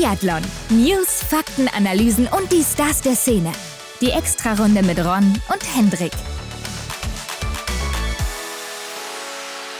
Biathlon. News, Fakten, Analysen und die Stars der Szene. Die Extrarunde mit Ron und Hendrik.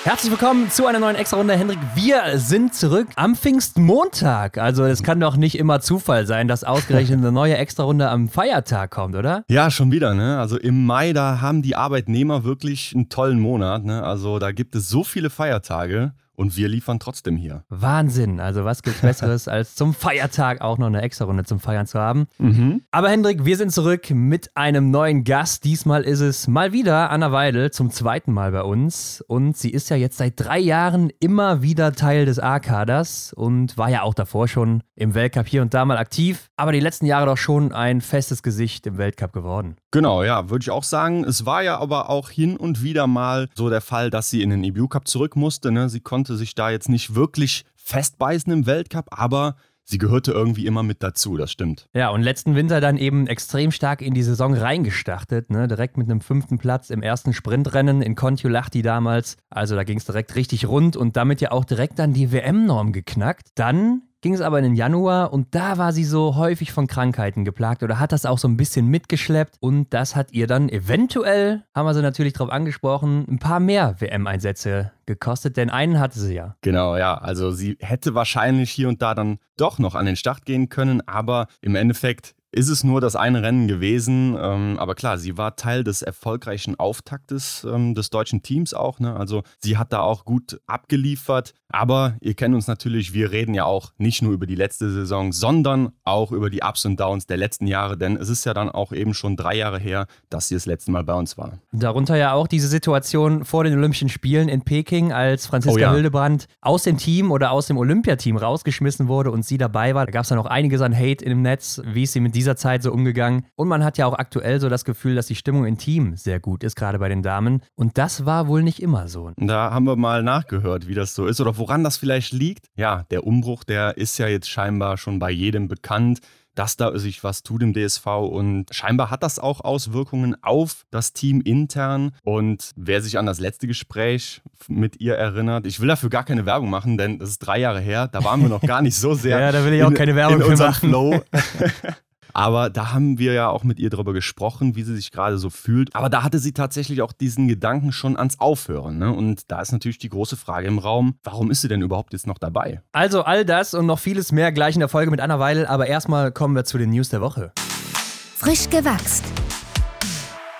Herzlich willkommen zu einer neuen Extra-Runde, Hendrik. Wir sind zurück am Pfingstmontag. Also es kann doch nicht immer Zufall sein, dass ausgerechnet eine neue Extra-Runde am Feiertag kommt, oder? Ja, schon wieder. Ne? Also im Mai, da haben die Arbeitnehmer wirklich einen tollen Monat. Ne? Also da gibt es so viele Feiertage. Und wir liefern trotzdem hier. Wahnsinn. Also was gibt Besseres, als zum Feiertag auch noch eine extra Runde zum Feiern zu haben. Mhm. Aber Hendrik, wir sind zurück mit einem neuen Gast. Diesmal ist es mal wieder Anna Weidel zum zweiten Mal bei uns. Und sie ist ja jetzt seit drei Jahren immer wieder Teil des A-Kaders und war ja auch davor schon im Weltcup hier und da mal aktiv. Aber die letzten Jahre doch schon ein festes Gesicht im Weltcup geworden. Genau, ja, würde ich auch sagen. Es war ja aber auch hin und wieder mal so der Fall, dass sie in den EBU Cup zurück musste. Ne? Sie konnte sich da jetzt nicht wirklich festbeißen im Weltcup, aber sie gehörte irgendwie immer mit dazu, das stimmt. Ja, und letzten Winter dann eben extrem stark in die Saison reingestartet, ne? direkt mit einem fünften Platz im ersten Sprintrennen in Kontiolahti damals. Also da ging es direkt richtig rund und damit ja auch direkt dann die WM-Norm geknackt. Dann ging es aber in den Januar und da war sie so häufig von Krankheiten geplagt oder hat das auch so ein bisschen mitgeschleppt und das hat ihr dann eventuell, haben wir sie natürlich darauf angesprochen, ein paar mehr WM-Einsätze gekostet, denn einen hatte sie ja. Genau, ja. Also sie hätte wahrscheinlich hier und da dann doch noch an den Start gehen können, aber im Endeffekt ist es nur das eine Rennen gewesen. Ähm, aber klar, sie war Teil des erfolgreichen Auftaktes ähm, des deutschen Teams auch. Ne? Also sie hat da auch gut abgeliefert. Aber ihr kennt uns natürlich, wir reden ja auch nicht nur über die letzte Saison, sondern auch über die Ups und Downs der letzten Jahre. Denn es ist ja dann auch eben schon drei Jahre her, dass sie das letzte Mal bei uns war. Darunter ja auch diese Situation vor den Olympischen Spielen in Peking, als Franziska oh ja. Hildebrand aus dem Team oder aus dem Olympiateam rausgeschmissen wurde und sie dabei war. Da gab es ja noch einiges an Hate in dem Netz, wie sie mit dieser Zeit so umgegangen. Und man hat ja auch aktuell so das Gefühl, dass die Stimmung im Team sehr gut ist, gerade bei den Damen. Und das war wohl nicht immer so. Da haben wir mal nachgehört, wie das so ist oder woran das vielleicht liegt. Ja, der Umbruch, der ist ja jetzt scheinbar schon bei jedem bekannt dass da sich was tut im DSV und scheinbar hat das auch Auswirkungen auf das Team intern. Und wer sich an das letzte Gespräch mit ihr erinnert, ich will dafür gar keine Werbung machen, denn das ist drei Jahre her, da waren wir noch gar nicht so sehr. ja, da will ich auch keine Werbung in, in für machen. Flow. Aber da haben wir ja auch mit ihr darüber gesprochen, wie sie sich gerade so fühlt. Aber da hatte sie tatsächlich auch diesen Gedanken schon ans Aufhören. Ne? Und da ist natürlich die große Frage im Raum, warum ist sie denn überhaupt jetzt noch dabei? Also all das und noch vieles mehr gleich in der Folge mit Anna Weidel. Aber erstmal kommen wir zu den News der Woche. Frisch gewachst.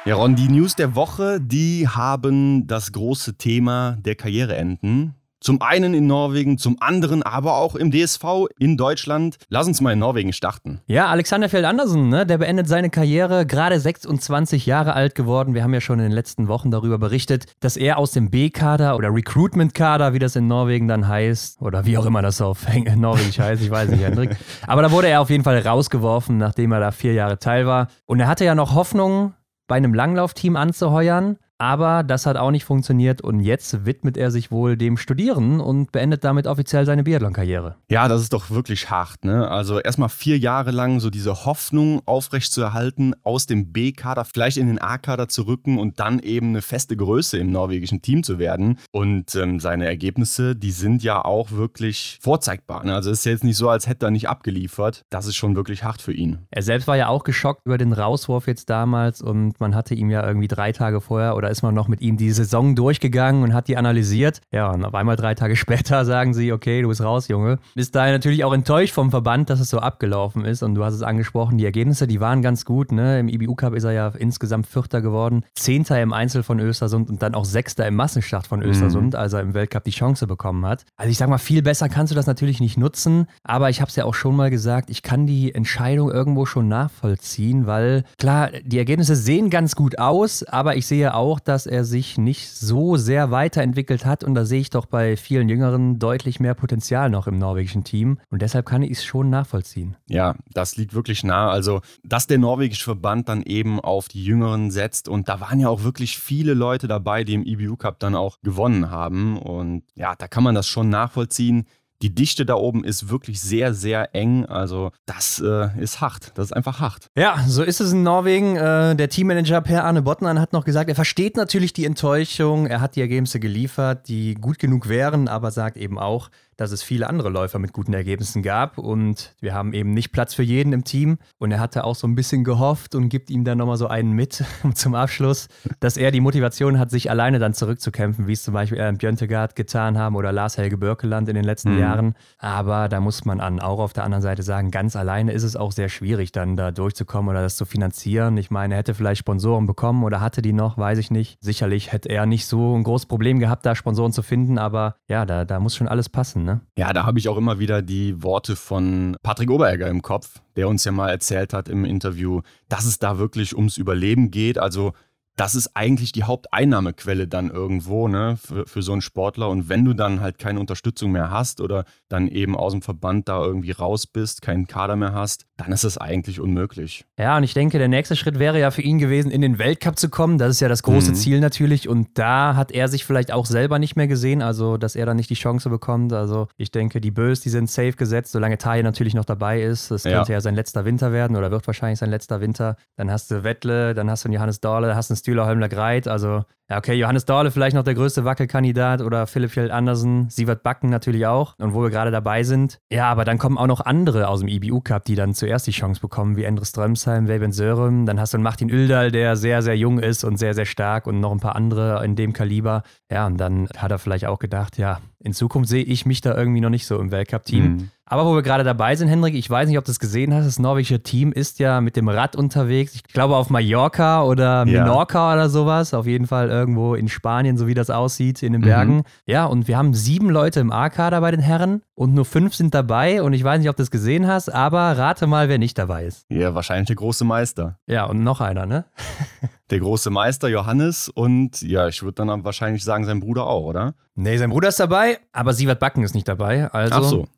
Ja, Ron, die News der Woche, die haben das große Thema der Karriereenden. Zum einen in Norwegen, zum anderen aber auch im DSV in Deutschland. Lass uns mal in Norwegen starten. Ja, Alexander Feld Andersen, ne, der beendet seine Karriere, gerade 26 Jahre alt geworden. Wir haben ja schon in den letzten Wochen darüber berichtet, dass er aus dem B-Kader oder Recruitment-Kader, wie das in Norwegen dann heißt, oder wie auch immer das auf Norwegisch heißt, ich weiß nicht, Hendrik. Aber da wurde er auf jeden Fall rausgeworfen, nachdem er da vier Jahre Teil war. Und er hatte ja noch Hoffnung, bei einem Langlaufteam anzuheuern. Aber das hat auch nicht funktioniert und jetzt widmet er sich wohl dem Studieren und beendet damit offiziell seine Biathlon-Karriere. Ja, das ist doch wirklich hart. Ne? Also erstmal vier Jahre lang so diese Hoffnung aufrechtzuerhalten, aus dem B-Kader vielleicht in den A-Kader zu rücken und dann eben eine feste Größe im norwegischen Team zu werden. Und ähm, seine Ergebnisse, die sind ja auch wirklich vorzeigbar. Ne? Also es ist jetzt nicht so, als hätte er nicht abgeliefert. Das ist schon wirklich hart für ihn. Er selbst war ja auch geschockt über den Rauswurf jetzt damals und man hatte ihm ja irgendwie drei Tage vorher oder ist man noch mit ihm die Saison durchgegangen und hat die analysiert. Ja, und auf einmal drei Tage später sagen sie, okay, du bist raus, Junge. Bist daher natürlich auch enttäuscht vom Verband, dass es so abgelaufen ist. Und du hast es angesprochen, die Ergebnisse, die waren ganz gut. Ne? Im IBU Cup ist er ja insgesamt Vierter geworden, Zehnter im Einzel von Östersund und dann auch Sechster im Massenstart von Östersund, mhm. als er im Weltcup die Chance bekommen hat. Also ich sag mal, viel besser kannst du das natürlich nicht nutzen, aber ich habe es ja auch schon mal gesagt, ich kann die Entscheidung irgendwo schon nachvollziehen, weil klar, die Ergebnisse sehen ganz gut aus, aber ich sehe auch, dass er sich nicht so sehr weiterentwickelt hat. Und da sehe ich doch bei vielen Jüngeren deutlich mehr Potenzial noch im norwegischen Team. Und deshalb kann ich es schon nachvollziehen. Ja, das liegt wirklich nah. Also, dass der norwegische Verband dann eben auf die Jüngeren setzt. Und da waren ja auch wirklich viele Leute dabei, die im IBU Cup dann auch gewonnen haben. Und ja, da kann man das schon nachvollziehen. Die Dichte da oben ist wirklich sehr, sehr eng. Also das äh, ist hart. Das ist einfach hart. Ja, so ist es in Norwegen. Äh, der Teammanager Per Arne Bottmann hat noch gesagt, er versteht natürlich die Enttäuschung. Er hat die Ergebnisse geliefert, die gut genug wären, aber sagt eben auch, dass es viele andere Läufer mit guten Ergebnissen gab und wir haben eben nicht Platz für jeden im Team und er hatte auch so ein bisschen gehofft und gibt ihm dann nochmal so einen mit zum Abschluss, dass er die Motivation hat, sich alleine dann zurückzukämpfen, wie es zum Beispiel Aaron Björntegard getan haben oder Lars Helge Birkeland in den letzten mhm. Jahren. Aber da muss man an auch auf der anderen Seite sagen, ganz alleine ist es auch sehr schwierig, dann da durchzukommen oder das zu finanzieren. Ich meine, er hätte vielleicht Sponsoren bekommen oder hatte die noch, weiß ich nicht. Sicherlich hätte er nicht so ein großes Problem gehabt, da Sponsoren zu finden, aber ja, da, da muss schon alles passen, ne? Ja, da habe ich auch immer wieder die Worte von Patrick Oberegger im Kopf, der uns ja mal erzählt hat im Interview, dass es da wirklich ums Überleben geht. Also das ist eigentlich die Haupteinnahmequelle dann irgendwo ne, für, für so einen Sportler. Und wenn du dann halt keine Unterstützung mehr hast oder dann eben aus dem Verband da irgendwie raus bist, keinen Kader mehr hast, dann ist es eigentlich unmöglich. Ja, und ich denke, der nächste Schritt wäre ja für ihn gewesen, in den Weltcup zu kommen. Das ist ja das große mhm. Ziel natürlich. Und da hat er sich vielleicht auch selber nicht mehr gesehen, also dass er dann nicht die Chance bekommt. Also ich denke, die Bös, die sind safe gesetzt, solange Taille natürlich noch dabei ist. Das könnte ja. ja sein letzter Winter werden oder wird wahrscheinlich sein letzter Winter. Dann hast du Wettle, dann hast du einen Johannes Dorle, hast einen Stühler Holmler Greit. Also ja, okay, Johannes Dorle vielleicht noch der größte Wackelkandidat oder Philipp Fjeld Andersen, Sievert Backen natürlich auch. Und wo wir gerade dabei sind. Ja, aber dann kommen auch noch andere aus dem IBU Cup, die dann zuerst die Chance bekommen, wie Endre Strömsheim, Weyben Sörem. Dann hast du einen Martin Üldal, der sehr, sehr jung ist und sehr, sehr stark und noch ein paar andere in dem Kaliber. Ja, und dann hat er vielleicht auch gedacht, ja, in Zukunft sehe ich mich da irgendwie noch nicht so im Weltcup-Team. Mhm. Aber wo wir gerade dabei sind, Hendrik, ich weiß nicht, ob du es gesehen hast, das norwegische Team ist ja mit dem Rad unterwegs. Ich glaube auf Mallorca oder Menorca ja. oder sowas. Auf jeden Fall irgendwo in Spanien, so wie das aussieht, in den Bergen. Mhm. Ja, und wir haben sieben Leute im A-Kader bei den Herren und nur fünf sind dabei. Und ich weiß nicht, ob du es gesehen hast, aber rate mal, wer nicht dabei ist. Ja, wahrscheinlich der große Meister. Ja, und noch einer, ne? der große Meister Johannes und ja, ich würde dann wahrscheinlich sagen, sein Bruder auch, oder? Nee, sein Bruder ist dabei, aber Sievert Backen ist nicht dabei. Also Ach so.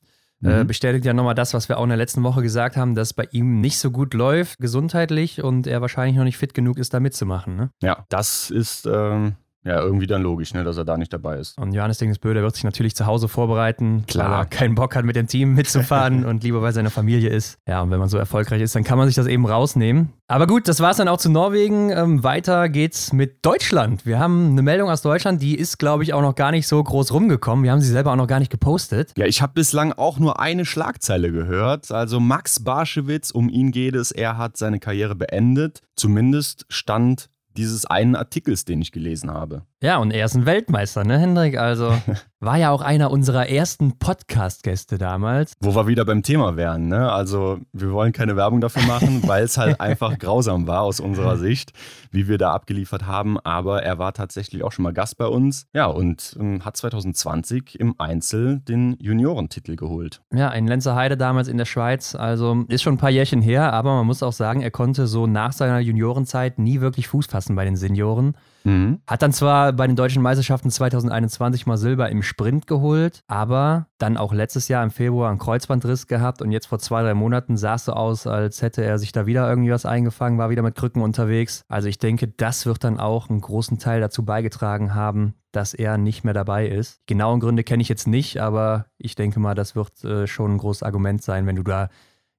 Äh, mhm. bestätigt ja nochmal das, was wir auch in der letzten Woche gesagt haben, dass bei ihm nicht so gut läuft, gesundheitlich und er wahrscheinlich noch nicht fit genug ist, da mitzumachen. Ne? Ja, das ist ähm, ja, irgendwie dann logisch, ne, dass er da nicht dabei ist. Und Johannes Dingesbö, wird sich natürlich zu Hause vorbereiten, Klar. weil er keinen Bock hat, mit dem Team mitzufahren und lieber bei seiner Familie ist. Ja, und wenn man so erfolgreich ist, dann kann man sich das eben rausnehmen. Aber gut, das war es dann auch zu Norwegen. Ähm, weiter geht's mit Deutschland. Wir haben eine Meldung aus Deutschland, die ist, glaube ich, auch noch gar nicht so groß rumgekommen. Wir haben sie selber auch noch gar nicht gepostet. Ja, ich habe bislang auch nur eine Schlagzeile gehört. Also Max Barschewitz, um ihn geht es. Er hat seine Karriere beendet. Zumindest stand dieses einen Artikels, den ich gelesen habe. Ja, und er ist ein Weltmeister, ne, Hendrik? Also war ja auch einer unserer ersten Podcast-Gäste damals. Wo wir wieder beim Thema wären, ne? Also wir wollen keine Werbung dafür machen, weil es halt einfach grausam war aus unserer Sicht, wie wir da abgeliefert haben. Aber er war tatsächlich auch schon mal Gast bei uns. Ja, und ähm, hat 2020 im Einzel den Juniorentitel geholt. Ja, in Lenzerheide damals in der Schweiz. Also ist schon ein paar Jährchen her, aber man muss auch sagen, er konnte so nach seiner Juniorenzeit nie wirklich Fuß fassen bei den Senioren. Mhm. Hat dann zwar bei den deutschen Meisterschaften 2021 mal Silber im Sprint geholt, aber dann auch letztes Jahr im Februar einen Kreuzbandriss gehabt und jetzt vor zwei, drei Monaten sah es so aus, als hätte er sich da wieder irgendwie was eingefangen, war wieder mit Krücken unterwegs. Also ich denke, das wird dann auch einen großen Teil dazu beigetragen haben, dass er nicht mehr dabei ist. Die genauen Gründe kenne ich jetzt nicht, aber ich denke mal, das wird äh, schon ein großes Argument sein, wenn du da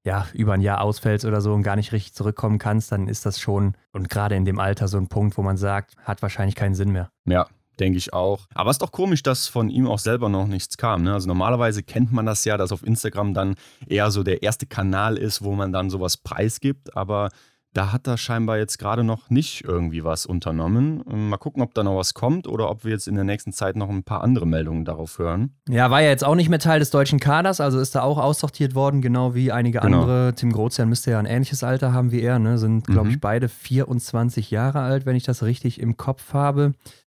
ja, über ein Jahr ausfällst oder so und gar nicht richtig zurückkommen kannst, dann ist das schon, und gerade in dem Alter so ein Punkt, wo man sagt, hat wahrscheinlich keinen Sinn mehr. Ja, denke ich auch. Aber es ist doch komisch, dass von ihm auch selber noch nichts kam. Ne? Also normalerweise kennt man das ja, dass auf Instagram dann eher so der erste Kanal ist, wo man dann sowas preisgibt. Aber da hat er scheinbar jetzt gerade noch nicht irgendwie was unternommen. Mal gucken, ob da noch was kommt oder ob wir jetzt in der nächsten Zeit noch ein paar andere Meldungen darauf hören. Ja, war ja jetzt auch nicht mehr Teil des deutschen Kaders, also ist da auch aussortiert worden, genau wie einige genau. andere. Tim Grozian müsste ja ein ähnliches Alter haben wie er, ne? sind, glaube mhm. ich, beide 24 Jahre alt, wenn ich das richtig im Kopf habe.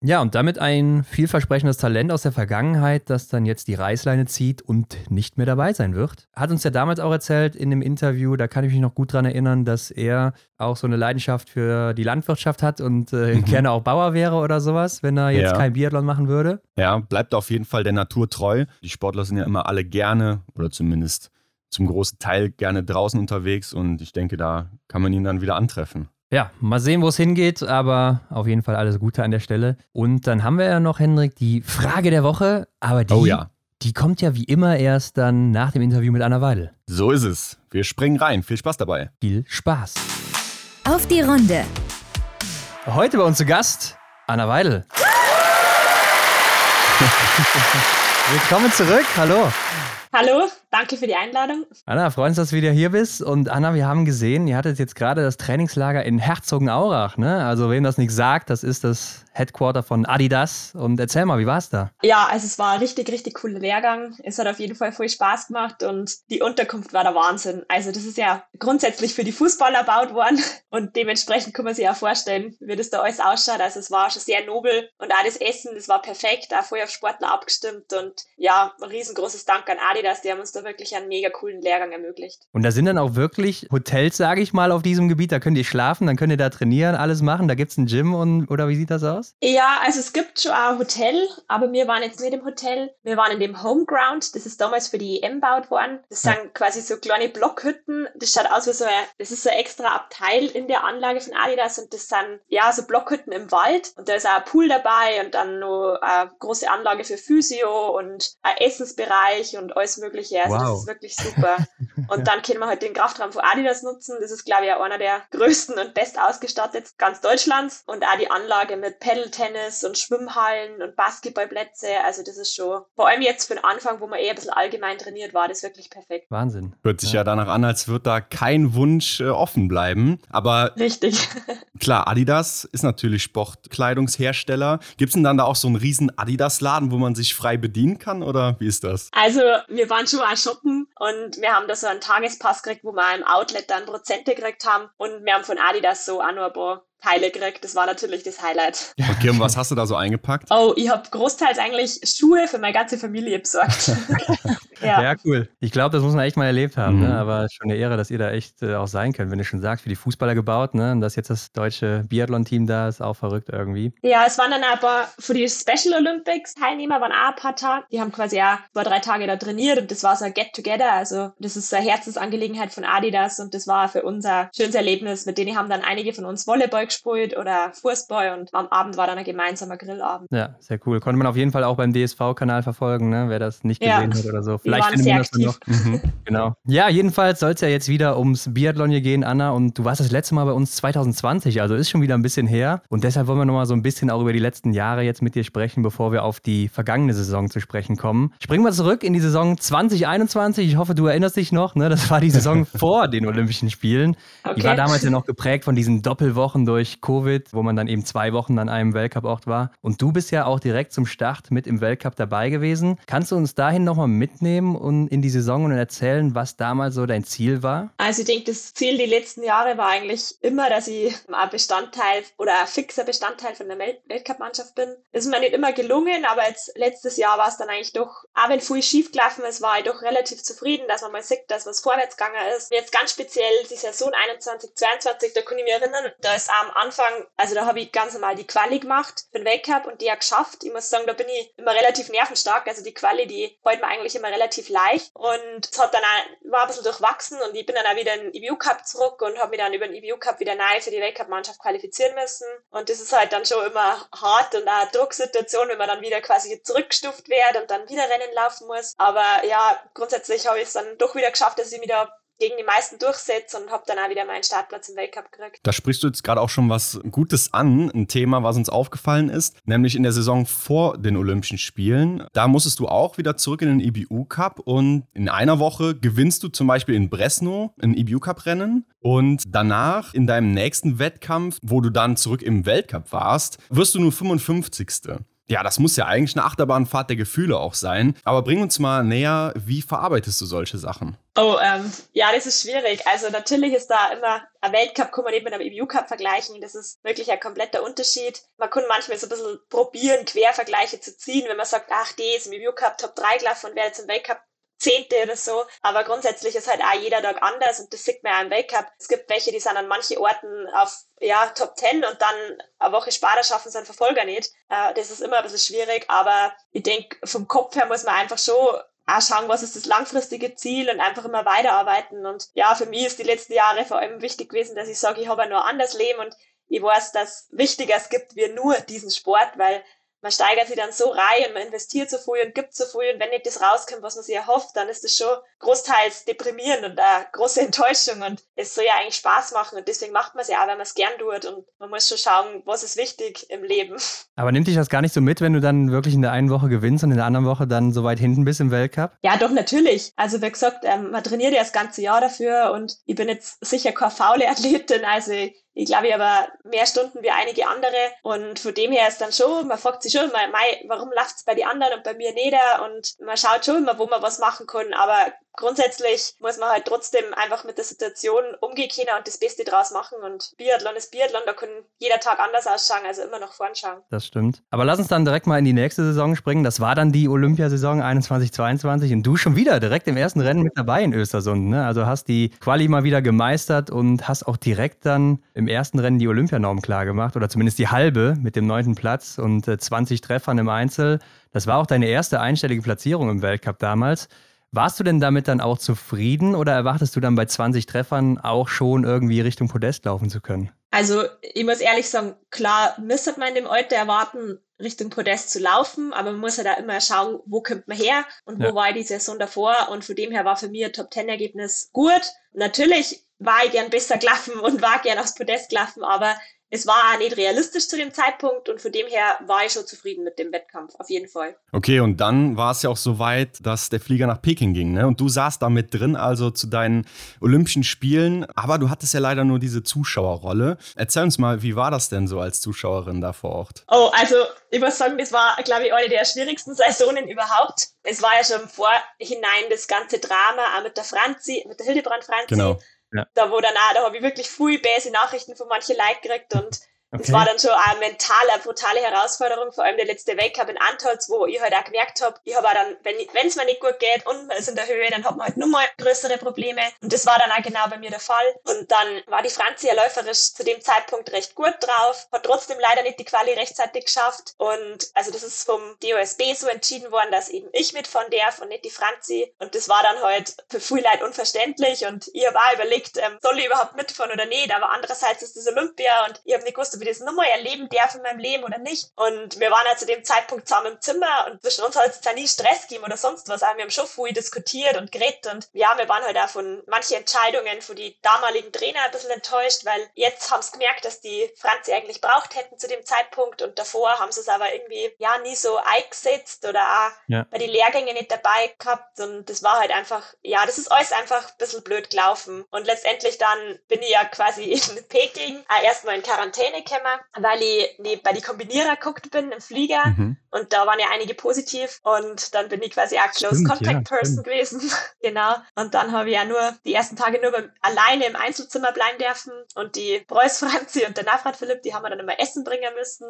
Ja, und damit ein vielversprechendes Talent aus der Vergangenheit, das dann jetzt die Reißleine zieht und nicht mehr dabei sein wird. Hat uns ja damals auch erzählt in dem Interview, da kann ich mich noch gut dran erinnern, dass er auch so eine Leidenschaft für die Landwirtschaft hat und äh, mhm. gerne auch Bauer wäre oder sowas, wenn er jetzt ja. kein Biathlon machen würde. Ja, bleibt auf jeden Fall der Natur treu. Die Sportler sind ja immer alle gerne oder zumindest zum großen Teil gerne draußen unterwegs und ich denke, da kann man ihn dann wieder antreffen. Ja, mal sehen, wo es hingeht, aber auf jeden Fall alles Gute an der Stelle. Und dann haben wir ja noch, Hendrik, die Frage der Woche, aber die, oh ja. die kommt ja wie immer erst dann nach dem Interview mit Anna Weidel. So ist es. Wir springen rein. Viel Spaß dabei. Viel Spaß. Auf die Runde. Heute bei uns zu Gast Anna Weidel. Willkommen zurück. Hallo. Hallo, danke für die Einladung. Anna, freuen uns, dass du wieder hier bist. Und Anna, wir haben gesehen, ihr hattet jetzt gerade das Trainingslager in Herzogenaurach. Ne? Also, wem das nicht sagt, das ist das Headquarter von Adidas. Und erzähl mal, wie war es da? Ja, also es war ein richtig, richtig cooler Lehrgang. Es hat auf jeden Fall voll Spaß gemacht und die Unterkunft war der Wahnsinn. Also, das ist ja grundsätzlich für die Fußballer erbaut worden und dementsprechend kann man sich auch vorstellen, wie das da alles ausschaut. Also, es war schon sehr nobel und auch das Essen, das war perfekt, auch voll auf Sportler abgestimmt und ja, ein riesengroßes Dank an Adidas Adidas, die haben uns da wirklich einen mega coolen Lehrgang ermöglicht. Und da sind dann auch wirklich Hotels, sage ich mal, auf diesem Gebiet. Da könnt ihr schlafen, dann könnt ihr da trainieren, alles machen. Da gibt es ein Gym und oder wie sieht das aus? Ja, also es gibt schon ein Hotel, aber wir waren jetzt nicht im Hotel. Wir waren in dem Homeground. Das ist damals für die EM gebaut worden. Das sind ja. quasi so kleine Blockhütten. Das schaut aus wie so ein, das ist so ein extra Abteil in der Anlage von Adidas und das sind ja so Blockhütten im Wald und da ist auch ein Pool dabei und dann noch eine große Anlage für Physio und ein Essensbereich und alles Mögliche. Also wow. das ist wirklich super. Und dann können wir halt den Kraftraum von Adidas nutzen. Das ist, glaube ich, auch einer der größten und best ausgestattet ganz Deutschlands. Und auch die Anlage mit Pedal-Tennis und Schwimmhallen und Basketballplätze. Also das ist schon, vor allem jetzt für den Anfang, wo man eher ein bisschen allgemein trainiert war, das wirklich perfekt. Wahnsinn. Hört sich ja, ja danach an, als würde da kein Wunsch äh, offen bleiben. Aber Richtig. klar, Adidas ist natürlich Sportkleidungshersteller. Gibt es denn dann da auch so einen riesen Adidas-Laden, wo man sich frei bedienen kann oder wie ist das? Also wir waren schon mal shoppen und wir haben da so einen Tagespass gekriegt, wo wir im Outlet dann Prozente gekriegt haben. Und wir haben von Adidas so auch nur ein paar Teile gekriegt. Das war natürlich das Highlight. Okay, und was hast du da so eingepackt? Oh, ich habe großteils eigentlich Schuhe für meine ganze Familie besorgt. ja. ja. cool. Ich glaube, das muss man echt mal erlebt haben. Ne? Mhm. Ne? Aber schon eine Ehre, dass ihr da echt äh, auch sein könnt, wenn du schon sagst, für die Fußballer gebaut. Ne? Und dass jetzt das deutsche Biathlon-Team da ist, auch verrückt irgendwie. Ja, es waren dann aber für die Special Olympics Teilnehmer waren auch ein paar Tage. Die haben quasi ja über drei Tage da trainiert und das war so ein Get-Together. Also das ist eine Herzensangelegenheit von Adidas und das war für uns ein schönes Erlebnis. Mit denen haben dann einige von uns Volleyball gespielt oder Fußball und am Abend war dann ein gemeinsamer Grillabend. Ja, sehr cool. Konnte man auf jeden Fall auch beim DSV-Kanal verfolgen, ne? wer das nicht gesehen ja. hat oder so. Vielleicht finden wir das noch. Mhm. genau. Ja, jedenfalls soll es ja jetzt wieder ums Biathlon hier gehen, Anna. Und du warst das letzte Mal bei uns 2020, also ist schon wieder ein bisschen her. Und deshalb wollen wir nochmal so ein bisschen auch über die letzten Jahre jetzt mit dir sprechen, bevor wir auf die vergangene Saison zu sprechen kommen. Springen wir zurück in die Saison 2021. Ich hoffe, du erinnerst dich noch. Ne? Das war die Saison vor den Olympischen Spielen. Okay. Die war damals ja noch geprägt von diesen Doppelwochen durch Covid, wo man dann eben zwei Wochen an einem Weltcup-Ort war. Und du bist ja auch direkt zum Start mit im Weltcup dabei gewesen. Kannst du uns dahin nochmal mitnehmen und in die Saison und erzählen, was damals so dein Ziel war? Also ich denke, das Ziel die letzten Jahre war eigentlich immer, dass ich ein Bestandteil oder ein fixer Bestandteil von der Weltcup-Mannschaft bin. Das ist mir nicht immer gelungen, aber jetzt letztes Jahr war es dann eigentlich doch, auch wenn viel schief gelaufen ist, war ich doch relativ zufrieden, dass man mal sieht, dass was vorwärts gegangen ist. Jetzt ganz speziell die Saison 21, 22, da kann ich mich erinnern, da ist am Anfang, also da habe ich ganz normal die Quali gemacht für den Weltcup und die ja geschafft. Ich muss sagen, da bin ich immer relativ nervenstark. Also die Quali, die fällt mir eigentlich immer relativ leicht und es hat dann auch, war ein bisschen durchwachsen und ich bin dann auch wieder in den EBU Cup zurück und habe mich dann über den EBU Cup wieder neu für die Weltcup-Mannschaft qualifizieren müssen. Und das ist halt dann schon immer hart und eine Drucksituation, wenn man dann wieder quasi zurückgestuft wird und dann wieder Rennen laufen muss. Aber ja, grundsätzlich habe ich es dann doch wieder geschafft, dass ich mich da gegen die meisten durchsetze und habe dann auch wieder meinen Startplatz im Weltcup gekriegt. Da sprichst du jetzt gerade auch schon was Gutes an, ein Thema, was uns aufgefallen ist, nämlich in der Saison vor den Olympischen Spielen. Da musstest du auch wieder zurück in den IBU Cup und in einer Woche gewinnst du zum Beispiel in Bresno ein IBU Cup Rennen und danach in deinem nächsten Wettkampf, wo du dann zurück im Weltcup warst, wirst du nur 55. Ja, das muss ja eigentlich eine Achterbahnfahrt der Gefühle auch sein. Aber bring uns mal näher, wie verarbeitest du solche Sachen? Oh, ähm, ja, das ist schwierig. Also natürlich ist da immer ein Weltcup, kann man nicht mit einem EBU-Cup vergleichen. Das ist wirklich ein kompletter Unterschied. Man kann manchmal so ein bisschen probieren, Quervergleiche zu ziehen, wenn man sagt, ach, die ist im EBU-Cup Top 3 gelaufen und wäre jetzt im Weltcup Zehnte oder so. Aber grundsätzlich ist halt auch jeder Tag anders und das sieht man ja im Weltcup. Es gibt welche, die sind an manchen Orten auf ja, Top 10 und dann eine Woche später schaffen es ein Verfolger nicht. Äh, das ist immer ein bisschen schwierig, aber ich denke, vom Kopf her muss man einfach schon auch schauen, was ist das langfristige Ziel und einfach immer weiterarbeiten. Und ja, für mich ist die letzten Jahre vor allem wichtig gewesen, dass ich sage, ich habe ja nur ein anderes Leben und ich weiß, dass wichtiger es gibt wie nur diesen Sport, weil man steigert sich dann so rein und man investiert so viel und gibt so viel und wenn nicht das rauskommt, was man sich erhofft, dann ist das schon großteils deprimierend und eine große Enttäuschung und es soll ja eigentlich Spaß machen und deswegen macht man es ja auch, wenn man es gern tut und man muss schon schauen, was ist wichtig im Leben. Aber nimmt dich das gar nicht so mit, wenn du dann wirklich in der einen Woche gewinnst und in der anderen Woche dann so weit hinten bist im Weltcup? Ja, doch, natürlich. Also wie gesagt, ähm, man trainiert ja das ganze Jahr dafür und ich bin jetzt sicher keine faule Athletin, also ich glaube, ich habe mehr Stunden wie einige andere und von dem her ist dann schon, man fragt sich schon immer, warum läuft es bei den anderen und bei mir nicht und man schaut schon immer, wo man was machen kann, aber grundsätzlich muss man halt trotzdem einfach mit der Situation umgehen können und das Beste draus machen und Biathlon ist Biathlon, da kann jeder Tag anders ausschauen, also immer nach vorn schauen. Das stimmt. Aber lass uns dann direkt mal in die nächste Saison springen. Das war dann die Olympiasaison 21-22 und du schon wieder direkt im ersten Rennen mit dabei in Östersund. Ne? Also hast die Quali mal wieder gemeistert und hast auch direkt dann im ersten Rennen die Olympianorm klar gemacht oder zumindest die halbe mit dem neunten Platz und 20 äh, Treffern im Einzel. Das war auch deine erste einstellige Platzierung im Weltcup damals. Warst du denn damit dann auch zufrieden oder erwartest du dann bei 20 Treffern auch schon irgendwie Richtung Podest laufen zu können? Also ich muss ehrlich sagen, klar müsste man dem Alter erwarten, Richtung Podest zu laufen, aber man muss ja halt da immer schauen, wo kommt man her und wo ja. war die Saison davor und von dem her war für mich ein Top-10-Ergebnis gut. Natürlich war ich gern besser gelaufen und war gern aufs Podest gelaufen, aber es war auch nicht realistisch zu dem Zeitpunkt und von dem her war ich schon zufrieden mit dem Wettkampf, auf jeden Fall. Okay, und dann war es ja auch so weit, dass der Flieger nach Peking ging, ne? Und du saßt da mit drin, also zu deinen Olympischen Spielen, aber du hattest ja leider nur diese Zuschauerrolle. Erzähl uns mal, wie war das denn so als Zuschauerin da vor Ort? Oh, also ich muss sagen, das war, glaube ich, eine der schwierigsten Saisonen überhaupt. Es war ja schon im Vorhinein das ganze Drama, auch mit der Franzi, mit der Hildebrand Franzi. Genau ja. Da wo dann auch, da habe ich wirklich viel böse Nachrichten von manchen Leuten gekriegt und Okay. Das war dann schon eine mentale, eine brutale Herausforderung, vor allem der letzte Weltcup in Antolz, wo ich halt auch gemerkt habe, ich habe auch dann, wenn es mir nicht gut geht und man ist in der Höhe, dann hat man halt nur mal größere Probleme. Und das war dann auch genau bei mir der Fall. Und dann war die Franzi ja läuferisch zu dem Zeitpunkt recht gut drauf, hat trotzdem leider nicht die Quali rechtzeitig geschafft. Und also das ist vom DOSB so entschieden worden, dass eben ich mitfahren darf und nicht die Franzi. Und das war dann halt für viele Leute unverständlich. Und ich habe auch überlegt, ähm, soll ich überhaupt mitfahren oder nicht? Aber andererseits ist das Olympia und ich habe nicht gewusst, ob ich das nochmal erleben darf in meinem Leben oder nicht. Und wir waren halt zu dem Zeitpunkt zusammen im Zimmer und zwischen uns hat es da nie Stress gegeben oder sonst was. Aber wir haben schon viel diskutiert und geredet und ja, wir waren halt auch von manchen Entscheidungen von die damaligen Trainer ein bisschen enttäuscht, weil jetzt haben sie gemerkt, dass die Franzi eigentlich braucht hätten zu dem Zeitpunkt und davor haben sie es aber irgendwie ja nie so eingesetzt oder auch ja. bei den Lehrgängen nicht dabei gehabt und das war halt einfach, ja, das ist alles einfach ein bisschen blöd gelaufen und letztendlich dann bin ich ja quasi in Peking erstmal in Quarantäne gekommen weil ich nee, bei die Kombinierer geguckt bin im Flieger mhm. und da waren ja einige positiv und dann bin ich quasi auch Close stimmt, Contact ja, Person stimmt. gewesen. genau. Und dann habe ich ja nur die ersten Tage nur beim, alleine im Einzelzimmer bleiben dürfen und die Preuß Franzi und der Nafrat Philipp, die haben wir dann immer Essen bringen müssen.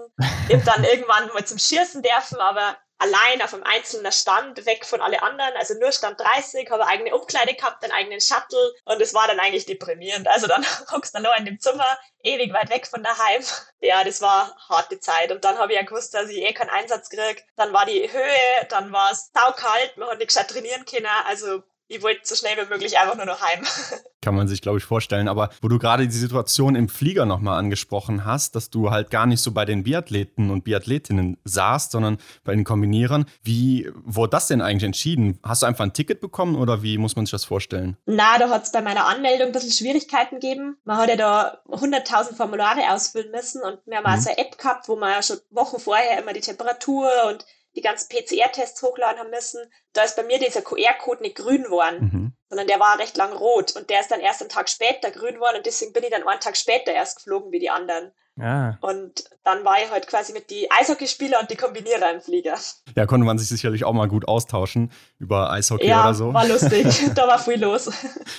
Ich dann irgendwann mal zum Schießen dürfen, aber allein auf einem einzelnen Stand, weg von alle anderen, also nur Stand 30, habe eigene Umkleide gehabt, einen eigenen Shuttle und es war dann eigentlich deprimierend. Also dann hockst du nur in dem Zimmer, ewig weit weg von daheim. Ja, das war harte Zeit und dann habe ich ja gewusst, dass ich eh keinen Einsatz kriege. Dann war die Höhe, dann war es saukalt, man hat nicht gescheit trainieren können, also ich wollte so schnell wie möglich einfach nur noch heim. Kann man sich, glaube ich, vorstellen. Aber wo du gerade die Situation im Flieger nochmal angesprochen hast, dass du halt gar nicht so bei den Biathleten und Biathletinnen saßt, sondern bei den Kombinierern. Wie wurde das denn eigentlich entschieden? Hast du einfach ein Ticket bekommen oder wie muss man sich das vorstellen? Na, da hat es bei meiner Anmeldung ein bisschen Schwierigkeiten gegeben. Man hat ja da 100.000 Formulare ausfüllen müssen und wir haben mhm. auch so eine App gehabt, wo man ja schon Wochen vorher immer die Temperatur und die ganzen PCR-Tests hochladen haben müssen, da ist bei mir dieser QR-Code nicht grün geworden, mhm. sondern der war recht lang rot und der ist dann erst einen Tag später grün geworden und deswegen bin ich dann einen Tag später erst geflogen wie die anderen. Ah. Und dann war ich halt quasi mit die Eishockeyspieler und die Kombinierer im Flieger. Ja, konnte man sich sicherlich auch mal gut austauschen über Eishockey ja, oder so. war lustig. da war viel los.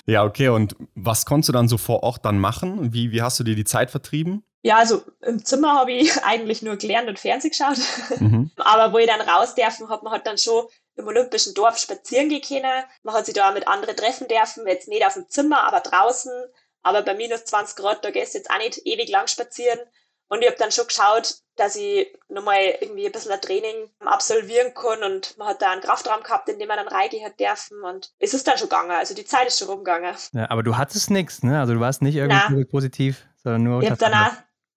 Ja, okay. Und was konntest du dann so vor Ort dann machen? Wie, wie hast du dir die Zeit vertrieben? Ja, also im Zimmer habe ich eigentlich nur gelernt und Fernsehen geschaut. Mhm. Aber wo ich dann raus dürfen, hat man halt dann schon im Olympischen Dorf spazieren gehen können. Man hat sich da mit anderen treffen dürfen, jetzt nicht auf dem Zimmer, aber draußen. Aber bei minus 20 Grad, da gehst du jetzt auch nicht ewig lang spazieren. Und ich habe dann schon geschaut, dass ich nochmal irgendwie ein bisschen ein Training absolvieren kann und man hat da einen Kraftraum gehabt, in dem man dann reingehen hat dürfen und es ist dann schon gegangen, also die Zeit ist schon rumgegangen. Ja, aber du hattest nichts, ne? Also du warst nicht irgendwie Na. positiv, sondern nur Ich habe danach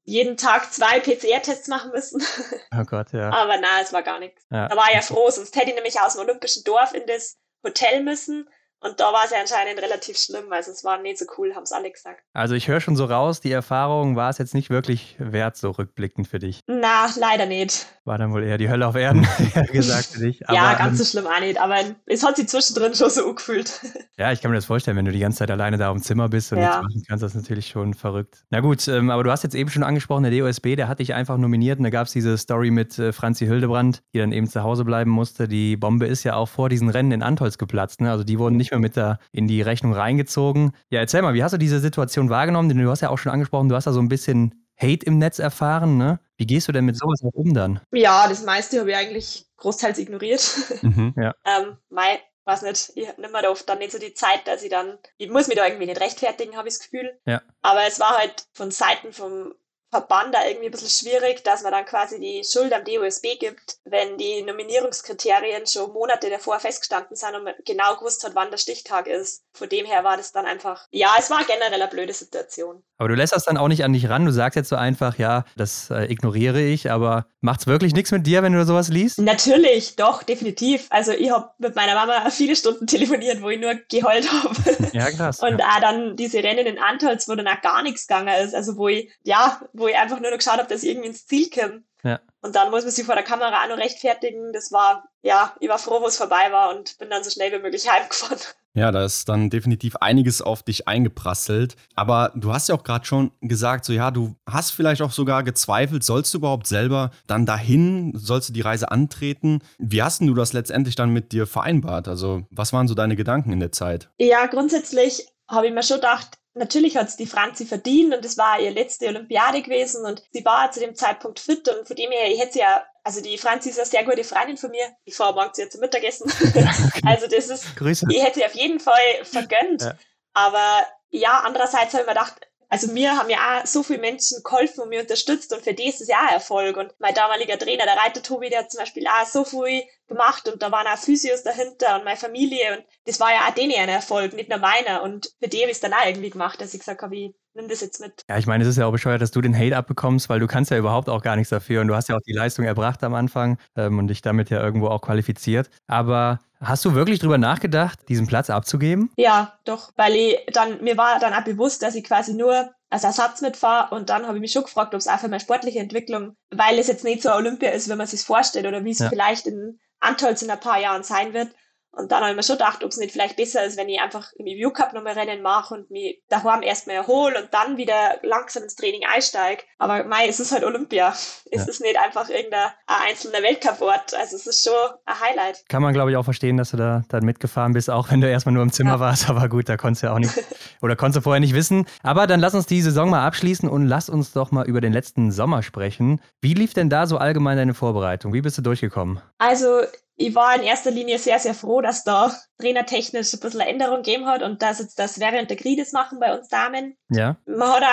jeden Tag zwei PCR-Tests machen müssen. Oh Gott, ja. Aber na, es war gar nichts. ja. Da war ich ja froh, sonst hätte ich nämlich aus dem Olympischen Dorf in das Hotel müssen. Und da war es ja anscheinend relativ schlimm. Also es war nicht so cool, haben es alle gesagt. Also ich höre schon so raus, die Erfahrung war es jetzt nicht wirklich wert, so rückblickend für dich. Na, leider nicht. War dann wohl eher die Hölle auf Erden, gesagt für dich. ja, Aber, ganz so ähm, schlimm auch nicht. Aber es hat sich zwischendrin schon so angefühlt. Ja, ich kann mir das vorstellen, wenn du die ganze Zeit alleine da im Zimmer bist und Ja. nichts machen kannst, das ist natürlich schon verrückt. Na gut, ähm, aber du hast jetzt eben schon angesprochen, der DOSB, der hat dich einfach nominiert und da gab es diese Story mit äh, Franzi Hildebrand, die dann eben zu Hause bleiben musste. Die Bombe ist ja auch vor diesen Rennen in Antolz geplatzt, ne? Also die wurden nicht mehr mit da in die Rechnung reingezogen. Ja, erzähl mal, wie hast du diese Situation wahrgenommen? Denn du hast ja auch schon angesprochen, du hast da so ein bisschen Hate im Netz erfahren, ne? Wie gehst du denn mit sowas auch um dann? ja, das meiste habe ich eigentlich großteils ignoriert. Mhm. ähm, mei, weiß nicht, ich nimm mir da oft dann nicht so die Zeit, dass ich dann, ich muss mich da irgendwie nicht rechtfertigen, habe ich das Gefühl. Ja. Aber es war halt von Seiten vom Verband da irgendwie ein bisschen schwierig, dass man dann quasi die Schuld am DOSB gibt, wenn die Nominierungskriterien schon Monate davor festgestanden sind und man genau gewusst hat, wann der Stichtag ist. Von dem her war das dann einfach, ja, es war generell eine blöde Situation. Aber du lässt das dann auch nicht an dich ran. Du sagst jetzt so einfach, ja, das äh, ignoriere ich, aber macht's wirklich nichts mit dir, wenn du sowas liest? Natürlich, doch, definitiv. Also ich habe mit meiner Mama viele Stunden telefoniert, wo ich nur geheult habe. Ja, krass. Und auch dann diese Rennen in Antolz, wo dann auch gar nichts gegangen ist. Also wo ich, ja, wo ich einfach nur noch geschaut habe, dass ich irgendwie ins Ziel komme. Ja. Und dann muss man sich vor der Kamera auch noch rechtfertigen. Das war, ja, ich war froh, wo es vorbei war und bin dann so schnell wie möglich heimgefahren. Ja, da ist dann definitiv einiges auf dich eingeprasselt. Aber du hast ja auch gerade schon gesagt, so ja, du hast vielleicht auch sogar gezweifelt, sollst du überhaupt selber dann dahin, sollst du die Reise antreten? Wie hast denn du das letztendlich dann mit dir vereinbart? Also, was waren so deine Gedanken in der Zeit? Ja, grundsätzlich habe ich mir schon gedacht, natürlich hat es die Franzi verdient und es war ihr letzte Olympiade gewesen und sie war zu dem Zeitpunkt fit und von dem her, ich hätte sie ja, also die Franzi ist eine sehr gute Freundin von mir. Ich fahre morgen zu ihr zum Mittagessen. also das ist, Grüße. ich hätte sie auf jeden Fall vergönnt. Ja. Aber ja, andererseits habe ich mir gedacht, also mir haben ja auch so viele Menschen geholfen und mir unterstützt und für die ist es ja auch Erfolg. Und mein damaliger Trainer, der Reiter Tobi, der hat zum Beispiel auch so viel gemacht und da waren auch Physios dahinter und meine Familie und das war ja auch denen ein Erfolg, nicht nur meiner. Und für die habe ich es dann auch irgendwie gemacht, dass ich gesagt habe, ich nimm das jetzt mit. Ja, ich meine, es ist ja auch bescheuert, dass du den Hate abbekommst, weil du kannst ja überhaupt auch gar nichts dafür und du hast ja auch die Leistung erbracht am Anfang ähm, und dich damit ja irgendwo auch qualifiziert. Aber hast du wirklich drüber nachgedacht, diesen Platz abzugeben? Ja, doch, weil ich dann, mir war dann auch bewusst, dass ich quasi nur als Ersatz mitfahre und dann habe ich mich schon gefragt, ob es auch für meine sportliche Entwicklung, weil es jetzt nicht so Olympia ist, wenn man sich vorstellt oder wie es Ja. vielleicht in Antolz in ein paar Jahren sein wird. Und dann habe ich mir schon gedacht, ob es nicht vielleicht besser ist, wenn ich einfach im Review Cup nochmal Rennen mache und mich daheim erstmal erhole und dann wieder langsam ins Training einsteige. Aber mei, es ist halt Olympia. Es Ja. ist nicht einfach irgendein ein einzelner Weltcup-Ort. Also es ist schon ein Highlight. Kann man, glaube ich, auch verstehen, dass du da dann mitgefahren bist, auch wenn du erstmal nur im Zimmer Ja. warst. Aber gut, da konntest du ja auch nicht oder konntest du vorher nicht wissen. Aber dann lass uns die Saison mal abschließen und lass uns doch mal über den letzten Sommer sprechen. Wie lief denn da so allgemein deine Vorbereitung? Wie bist du durchgekommen? Also ich war in erster Linie sehr, sehr froh, dass da trainertechnisch ein bisschen eine Änderung gegeben hat und dass jetzt das Sverre und der Grides machen bei uns Damen. Ja? Man hat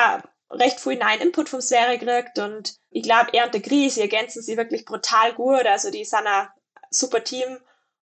auch recht viel neuen Input vom Sverre gekriegt und ich glaube, er und der Gries, sie ergänzen sich wirklich brutal gut. Also die sind ein super Team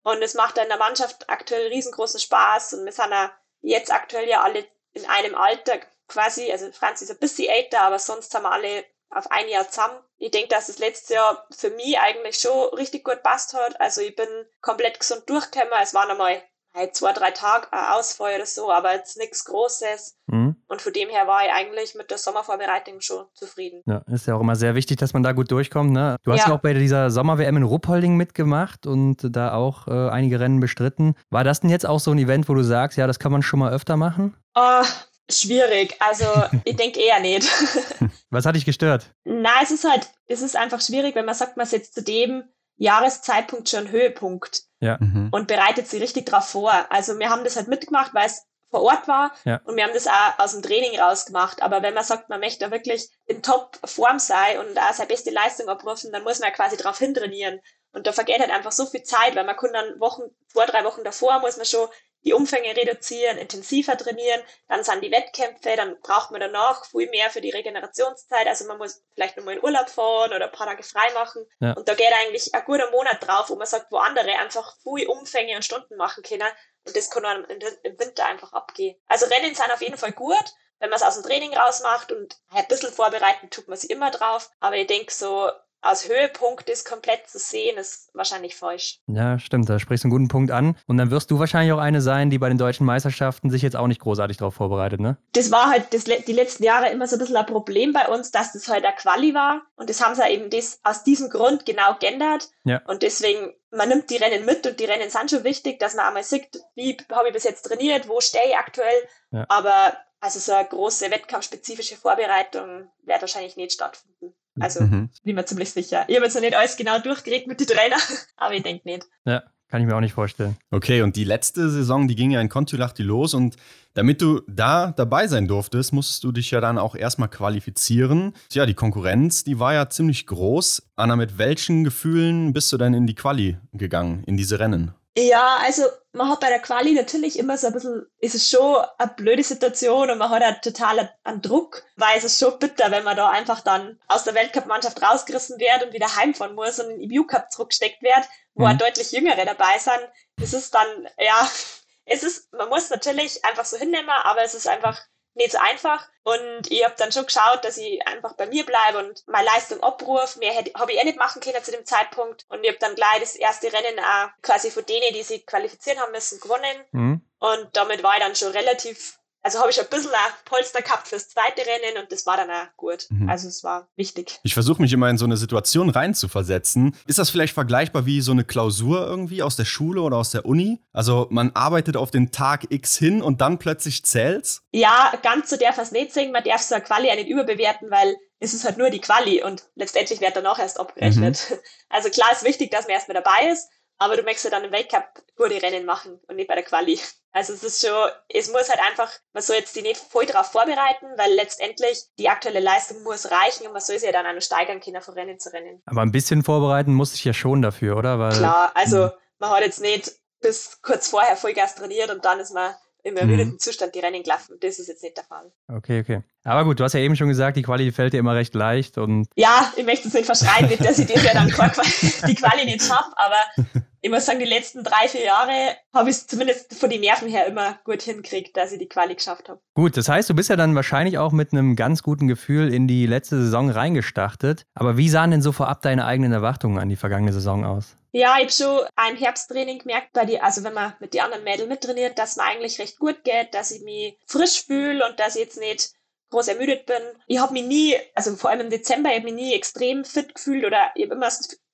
und es macht in der Mannschaft aktuell riesengroßen Spaß und wir sind jetzt aktuell ja alle in einem Alter quasi, also Franz ist ein bisschen älter, aber sonst haben wir alle auf ein Jahr zusammen. Ich denke, dass das letzte Jahr für mich eigentlich schon richtig gut passt hat. Also ich bin komplett gesund durchgekommen. Es waren einmal halt zwei, drei Tage Ausfall oder so, aber jetzt nichts Großes. Hm? Und von dem her war ich eigentlich mit der Sommervorbereitung schon zufrieden. Ja, ist ja auch immer sehr wichtig, dass man da gut durchkommt. Ne? Du hast Ja. ja auch bei dieser Sommer-WM in Ruppolding mitgemacht und da auch äh, einige Rennen bestritten. War das denn jetzt auch so ein Event, wo du sagst, ja, das kann man schon mal öfter machen? Ah, schwierig. Also ich denke eher nicht. Was hat dich gestört? Na, es ist halt, es ist einfach schwierig, wenn man sagt, man setzt zu dem Jahreszeitpunkt schon einen Höhepunkt Mhm. und bereitet sich richtig drauf vor. Also wir haben das halt mitgemacht, weil es vor Ort war Ja. und wir haben das auch aus dem Training rausgemacht. Aber wenn man sagt, man möchte wirklich in Top-Form sein und auch seine beste Leistung abrufen, dann muss man ja quasi drauf hintrainieren. Und da vergeht halt einfach so viel Zeit, weil man kann dann Wochen, zwei, drei Wochen davor muss man schon die Umfänge reduzieren, intensiver trainieren, dann sind die Wettkämpfe, dann braucht man danach viel mehr für die Regenerationszeit. Also man muss vielleicht nochmal in Urlaub fahren oder ein paar Tage frei machen. Ja. Und da geht eigentlich ein guter Monat drauf, wo man sagt, wo andere einfach viel Umfänge und Stunden machen können. Und das kann dann im Winter einfach abgehen. Also Rennen sind auf jeden Fall gut, wenn man es aus dem Training rausmacht und ein bisschen vorbereiten, tut man sich immer drauf. Aber ich denke so, als Höhepunkt ist komplett zu sehen, ist wahrscheinlich falsch. Ja, stimmt, da sprichst du einen guten Punkt an. Und dann wirst du wahrscheinlich auch eine sein, die bei den deutschen Meisterschaften sich jetzt auch nicht großartig darauf vorbereitet, ne? Das war halt das, die letzten Jahre immer so ein bisschen ein Problem bei uns, dass das halt eine Quali war. Und das haben sie eben das, aus diesem Grund genau geändert. Ja. Und deswegen, man nimmt die Rennen mit und die Rennen sind schon wichtig, dass man einmal sieht, wie habe ich bis jetzt trainiert, wo stehe ich aktuell. Ja. Aber also so eine große wettkampfspezifische Vorbereitung wird wahrscheinlich nicht stattfinden. Also mhm. bin mir ziemlich sicher. Ich habe jetzt noch nicht alles genau durchgeregt mit den Trainern, aber ich denke nicht. Ja, kann ich mir auch nicht vorstellen. Okay, und die letzte Saison, die ging ja in Kontulachti los und damit du da dabei sein durftest, musstest du dich ja dann auch erstmal qualifizieren. Ja, die Konkurrenz, die war ja ziemlich groß. Anna, mit welchen Gefühlen bist du dann in die Quali gegangen, in diese Rennen? Ja, also man hat bei der Quali natürlich immer so ein bisschen, ist es schon eine blöde Situation und man hat ja total einen Druck, weil es ist schon bitter, wenn man da einfach dann aus der Weltcup-Mannschaft rausgerissen wird und wieder heimfahren muss und in den EBU-Cup zurückgesteckt wird, wo mhm. deutlich Jüngere dabei sind. Es ist dann, ja, es ist, man muss natürlich einfach so hinnehmen, aber es ist einfach nicht so einfach. Und ich habe dann schon geschaut, dass ich einfach bei mir bleibe und meine Leistung abrufe. Mehr habe ich eh nicht machen können zu dem Zeitpunkt. Und ich habe dann gleich das erste Rennen auch quasi von denen, die sich qualifizieren haben müssen, gewonnen. Mhm. Und damit war ich dann schon relativ also habe ich ein bisschen ein Polster gehabt fürs zweite Rennen und das war dann auch gut. Mhm. Also es war wichtig. Ich versuche mich immer in so eine Situation reinzuversetzen. Ist das vielleicht vergleichbar wie so eine Klausur irgendwie aus der Schule oder aus der Uni? Also man arbeitet auf den Tag X hin und dann plötzlich zählt's? Ja, ganz so darf es nicht sehen. Man darf so eine Quali auch nicht überbewerten, weil es ist halt nur die Quali und letztendlich wird danach erst abgerechnet. Mhm. Also klar ist wichtig, dass man erstmal dabei ist, aber du möchtest ja dann im Weltcup gute Rennen machen und nicht bei der Quali. Also es ist schon, es muss halt einfach, man soll jetzt die nicht voll darauf vorbereiten, weil letztendlich die aktuelle Leistung muss reichen und man soll sie ja dann auch noch steigern können von Rennen zu Rennen. Aber ein bisschen vorbereiten muss ich ja schon dafür, oder? Weil, Klar, also hm. man hat jetzt nicht bis kurz vorher Vollgas trainiert und dann ist man im ermüdeten mhm. Zustand die Rennen gelaufen. Das ist jetzt nicht der Fall. Okay, okay. Aber gut, du hast ja eben schon gesagt, die Quali fällt dir immer recht leicht und. Ja, ich möchte es nicht verschreien, nicht, dass ich das ja dann die Quali nicht schaffe, aber ich muss sagen, die letzten drei, vier Jahre habe ich es zumindest von den Nerven her immer gut hinkriegt, dass ich die Quali geschafft habe. Gut, das heißt, du bist ja dann wahrscheinlich auch mit einem ganz guten Gefühl in die letzte Saison reingestartet. Aber wie sahen denn so vorab deine eigenen Erwartungen an die vergangene Saison aus? Ja, ich habe schon ein Herbsttraining gemerkt, bei die, also wenn man mit den anderen Mädels mittrainiert, dass mir eigentlich recht gut geht, dass ich mich frisch fühle und dass ich jetzt nicht groß ermüdet bin. Ich habe mich nie, also vor allem im Dezember, ich habe mich nie extrem fit gefühlt oder ich habe immer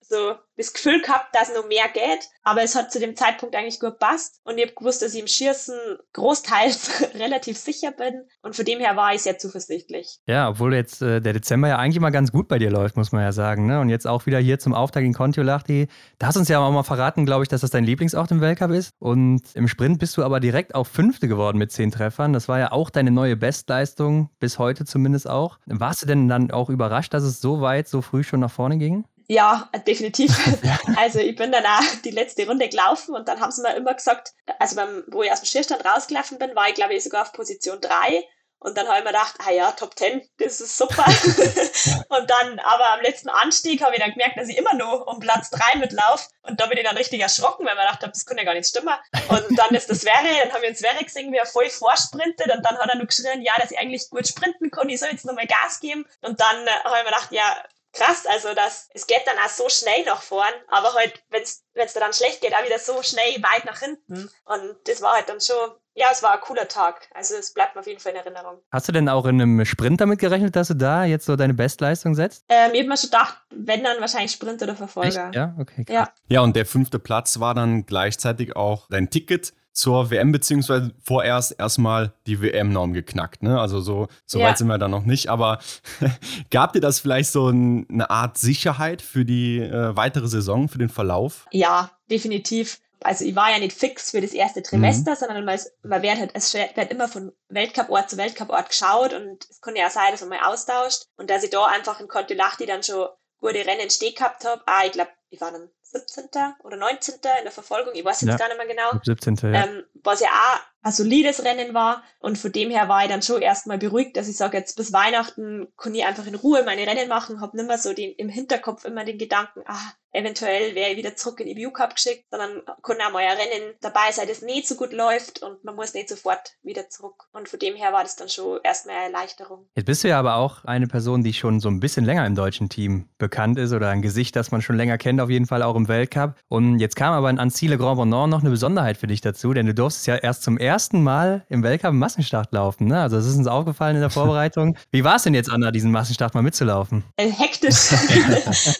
so das Gefühl gehabt, dass noch mehr geht, aber es hat zu dem Zeitpunkt eigentlich gut passt und ich habe gewusst, dass ich im Schießen großteils relativ sicher bin und von dem her war ich sehr zuversichtlich. Ja, obwohl jetzt äh, der Dezember ja eigentlich mal ganz gut bei dir läuft, muss man ja sagen, ne? Und jetzt auch wieder hier zum Auftakt in Kontiolahti. Da hast uns ja auch mal verraten, glaube ich, dass das dein Lieblingsort im Weltcup ist und im Sprint bist du aber direkt auf Fünfte geworden mit zehn Treffern. Das war ja auch deine neue Bestleistung, bis heute zumindest auch. Warst du denn dann auch überrascht, dass es so weit, so früh schon nach vorne ging? Ja, definitiv. also ich bin dann auch die letzte Runde gelaufen und dann haben sie mir immer gesagt, also beim, wo ich aus dem Schierstand rausgelaufen bin, war ich glaube ich sogar auf Position 3 und dann habe ich mir gedacht, ah ja, Top 10, das ist super. und dann, aber am letzten Anstieg habe ich dann gemerkt, dass ich immer nur um Platz 3 mitlaufe. Und da bin ich dann richtig erschrocken, weil ich mir gedacht habe, das kann ja gar nicht stimmen. Und dann ist das Sverre, dann haben wir uns Sverre gesehen, wie er voll vorsprintet. Und dann hat er nur geschrien, ja, dass ich eigentlich gut sprinten kann, ich soll jetzt nochmal Gas geben. Und dann äh, habe ich mir gedacht, ja, krass, also das, es geht dann auch so schnell nach vorn, aber halt, wenn es dir dann schlecht geht, auch wieder so schnell weit nach hinten. Und das war halt dann schon, ja, es war ein cooler Tag. Also es bleibt mir auf jeden Fall in Erinnerung. Hast du denn auch in einem Sprint damit gerechnet, dass du da jetzt so deine Bestleistung setzt? Ähm, ich habe mir schon gedacht, wenn dann wahrscheinlich Sprint oder Verfolger. Echt? Ja, okay. Ja. ja, und der fünfte Platz war dann gleichzeitig auch dein Ticket zur WM, beziehungsweise vorerst erstmal die WM-Norm geknackt. Ne? Also so, so ja. weit sind wir da noch nicht. Aber gab dir das vielleicht so ein, eine Art Sicherheit für die äh, weitere Saison, für den Verlauf? Ja, definitiv. Also ich war ja nicht fix für das erste Trimester, mhm. sondern man, man wird halt, es wird immer von Weltcuport zu Weltcuport geschaut und es kann ja auch sein, dass man mal austauscht und dass ich da einfach in Kontiolahti dann schon gute Rennen stehen gehabt habe. Ah, ich glaube, ich war dann 17. oder 19. in der Verfolgung, ich weiß jetzt ja, gar nicht mehr genau. 17. Ja. Ähm, was ja auch ein solides Rennen war. Und von dem her war ich dann schon erstmal beruhigt, dass ich sage, jetzt bis Weihnachten kann ich einfach in Ruhe meine Rennen machen, habe nicht mehr so den, im Hinterkopf immer den Gedanken, ah, eventuell wäre ich wieder zurück in die EBU Cup geschickt, sondern kann auch mal ein Rennen dabei sein, das nicht so gut läuft und man muss nicht sofort wieder zurück. Und von dem her war das dann schon erstmal eine Erleichterung. Jetzt bist du ja aber auch eine Person, die schon so ein bisschen länger im deutschen Team bekannt ist oder ein Gesicht, das man schon länger kennt, auf jeden Fall auch im Weltcup. Und jetzt kam aber in Anzile Grand Bonnant noch eine Besonderheit für dich dazu, denn du durftest ja erst zum ersten Mal im Weltcup Massenstart laufen. Ne? Also das ist uns aufgefallen in der Vorbereitung. Wie war es denn jetzt, Anna, diesen Massenstart mal mitzulaufen? Hektisch.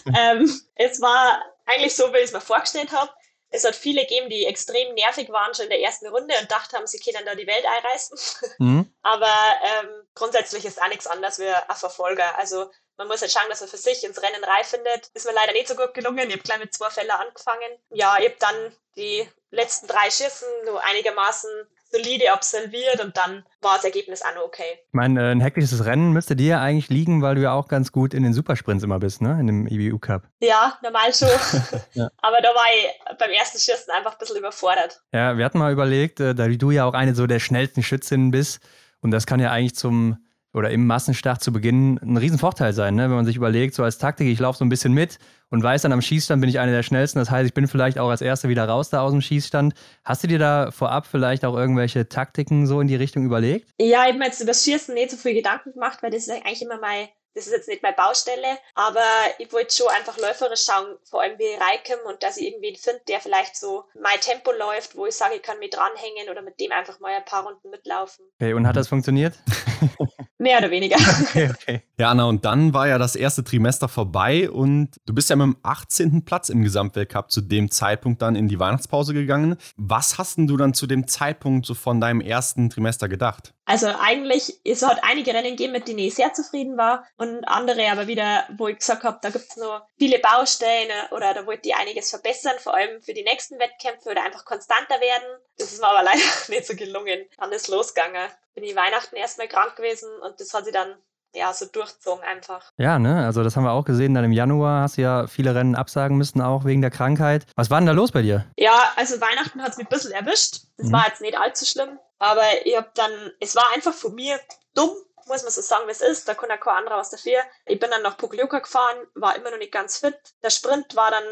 ähm, es war eigentlich so, wie ich es mir vorgestellt habe. Es hat viele gegeben, die extrem nervig waren schon in der ersten Runde und dachten haben, sie können da die Welt einreißen. Mhm. Aber ähm, grundsätzlich ist auch nichts anderes wie ein Verfolger. Also man muss halt schauen, dass man für sich ins Rennen reif findet. Ist mir leider nicht so gut gelungen. Ich habe gleich mit zwei Fällen angefangen. Ja, ich habe dann die letzten drei Schüssen so einigermaßen solide absolviert und dann war das Ergebnis auch noch okay. Ich meine, äh, ein hektisches Rennen müsste dir ja eigentlich liegen, weil du ja auch ganz gut in den Supersprints immer bist, ne? In dem IBU Cup. Ja, normal schon. ja. Aber da war ich beim ersten Schießen einfach ein bisschen überfordert. Ja, wir hatten mal überlegt, äh, da du ja auch eine so der schnellsten Schützinnen bist und das kann ja eigentlich zum oder im Massenstart zu Beginn ein Riesenvorteil sein, ne? wenn man sich überlegt, so als Taktik, ich laufe so ein bisschen mit und weiß dann am Schießstand bin ich einer der schnellsten. Das heißt, ich bin vielleicht auch als Erster wieder raus da aus dem Schießstand. Hast du dir da vorab vielleicht auch irgendwelche Taktiken so in die Richtung überlegt? Ja, ich habe mir jetzt über das Schießen nicht so viel Gedanken gemacht, weil das ist eigentlich immer mein das ist jetzt nicht meine Baustelle, aber ich wollte schon einfach läuferisch schauen, vor allem wie Reikem und dass ich irgendwie finde, der vielleicht so mein Tempo läuft, wo ich sage, ich kann mich dranhängen oder mit dem einfach mal ein paar Runden mitlaufen. Okay, und hat das funktioniert? Mehr oder weniger. Okay, okay. Ja, Anna, und dann war ja das erste Trimester vorbei und du bist ja mit dem 18. Platz im Gesamtweltcup zu dem Zeitpunkt dann in die Weihnachtspause gegangen. Was hast denn du dann zu dem Zeitpunkt so von deinem ersten Trimester gedacht? Also eigentlich, es hat einige Rennen gegeben, mit denen ich sehr zufrieden war und andere aber wieder, wo ich gesagt habe, da gibt es noch viele Baustellen oder da wollte ich einiges verbessern, vor allem für die nächsten Wettkämpfe oder einfach konstanter werden. Das ist mir aber leider nicht so gelungen. Dann ist losgegangen. Bin ich Weihnachten erstmal krank gewesen und das hat sich dann ja, so durchzogen einfach. Ja, ne, also das haben wir auch gesehen. Dann im Januar hast du ja viele Rennen absagen müssen, auch wegen der Krankheit. Was war denn da los bei dir? Ja, also Weihnachten hat es mich ein bisschen erwischt. Das mhm. war jetzt nicht allzu schlimm. Aber ich habe dann, es war einfach von mir dumm, muss man so sagen, wie es ist. Da kann ja kein anderer was dafür. Ich bin dann nach Pokljuka gefahren, war immer noch nicht ganz fit. Der Sprint war dann,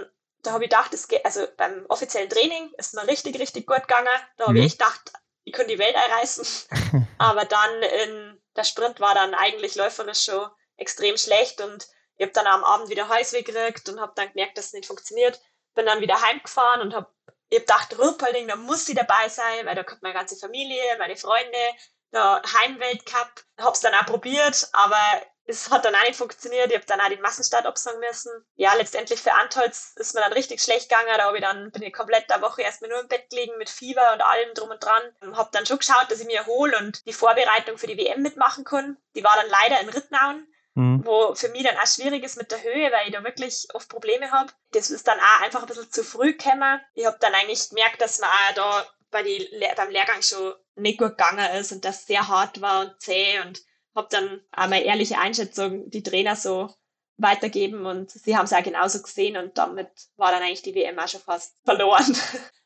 da habe ich gedacht, es geht, also beim offiziellen Training ist mir richtig, richtig gut gegangen. Da habe mhm. ich echt gedacht, ich könnte die Welt erreißen. Aber dann in, der Sprint war dann eigentlich läuferisch schon extrem schlecht und ich habe dann am Abend wieder Heimweh gekriegt und habe dann gemerkt, dass es nicht funktioniert. Bin dann wieder heimgefahren und habe ich hab gedacht, Ruppolding, da muss sie dabei sein, weil da kommt meine ganze Familie, meine Freunde, der Heimweltcup. Hab's dann auch probiert, aber es hat dann auch nicht funktioniert. Ich habe dann auch den Massenstart absagen müssen. Ja, letztendlich für Antolz ist mir dann richtig schlecht gegangen. Da habe ich dann, bin ich komplett der Woche erstmal nur im Bett gelegen mit Fieber und allem drum und dran. Habe dann schon geschaut, dass ich mir erhole und die Vorbereitung für die WM mitmachen kann. Die war dann leider in Rittnauen. Mhm. Wo für mich dann auch schwierig ist mit der Höhe, weil ich da wirklich oft Probleme habe. Das ist dann auch einfach ein bisschen zu früh gekommen. Ich habe dann eigentlich gemerkt, dass man auch da bei die, beim Lehrgang schon nicht gut gegangen ist und das sehr hart war und zäh und habe dann auch meine ehrliche Einschätzung die Trainer so weitergeben und sie haben es auch genauso gesehen und damit war dann eigentlich die WM auch schon fast verloren.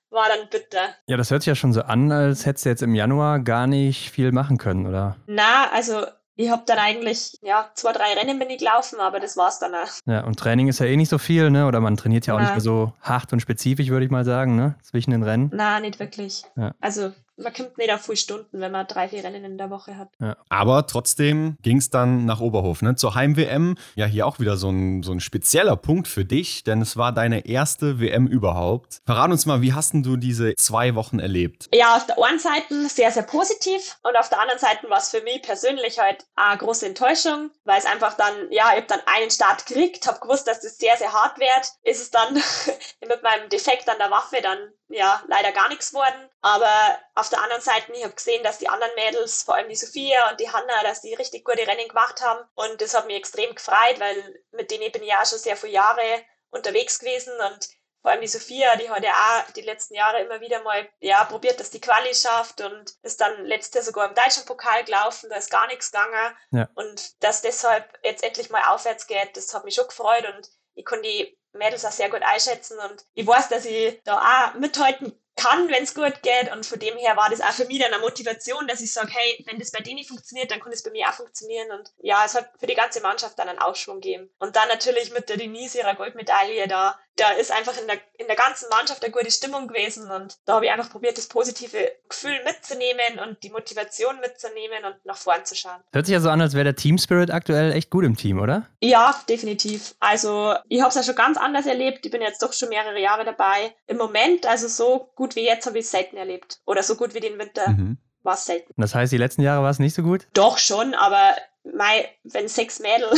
war dann bitter. Ja, das hört sich ja schon so an, als hättest du jetzt im Januar gar nicht viel machen können, oder? Na, also ich habe dann eigentlich, ja, zwei, drei Rennen bin ich gelaufen, aber das war's dann auch. Ja, und Training ist ja eh nicht so viel, ne? Oder man trainiert ja auch Na. nicht mehr so hart und spezifisch, würde ich mal sagen, ne? Zwischen den Rennen. Na, nicht wirklich. Ja. Also man kommt nicht auf viele Stunden, wenn man drei, vier Rennen in der Woche hat. Ja. Aber trotzdem ging es dann nach Oberhof, ne? Zur Heim-WM. Ja, hier auch wieder so ein, so ein spezieller Punkt für dich, denn es war deine erste WM überhaupt. Verrat uns mal, wie hast du diese zwei Wochen erlebt? Ja, auf der einen Seite sehr, sehr positiv und auf der anderen Seite war es für mich persönlich halt eine große Enttäuschung, weil es einfach dann, ja, ich habe dann einen Start gekriegt, habe gewusst, dass das sehr, sehr hart wird. Ist es dann mit meinem Defekt an der Waffe dann ja leider gar nichts geworden. Aber auf der anderen Seite, ich habe gesehen, dass die anderen Mädels, vor allem die Sophia und die Hanna, dass die richtig gute Rennen gemacht haben. Und das hat mich extrem gefreut, weil mit denen bin ich ja schon sehr viele Jahre unterwegs gewesen und vor allem die Sophia, die hat ja auch die letzten Jahre immer wieder mal ja, probiert, dass die Quali schafft und ist dann letztes Jahr sogar im deutschen Pokal gelaufen, da ist gar nichts gegangen. Ja. Und dass deshalb jetzt endlich mal aufwärts geht, das hat mich schon gefreut und ich konnte die Mädels auch sehr gut einschätzen und ich weiß, dass ich da auch mithalten kann, wenn es gut geht. Und von dem her war das auch für mich dann eine Motivation, dass ich sage, hey, wenn das bei denen funktioniert, dann kann es bei mir auch funktionieren. Und ja, es hat für die ganze Mannschaft dann einen Aufschwung gegeben. Und dann natürlich mit der Denise ihrer Goldmedaille da, da ist einfach in der, in der ganzen Mannschaft eine gute Stimmung gewesen. Und da habe ich einfach probiert, das positive Gefühl mitzunehmen und die Motivation mitzunehmen und nach vorn zu schauen. Hört sich ja so an, als wäre der Team Spirit aktuell echt gut im Team, oder? Ja, definitiv. Also ich habe es ja schon ganz anders erlebt. Ich bin jetzt doch schon mehrere Jahre dabei. Im Moment, also so gut wie jetzt, habe ich es selten erlebt. Oder so gut wie den Winter. Mhm. War es selten. Das heißt, die letzten Jahre war es nicht so gut? Doch schon, aber mei, wenn sechs Mädel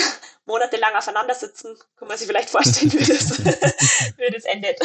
monatelang aufeinander sitzen, kann man sich vielleicht vorstellen, wie das, wie das endet.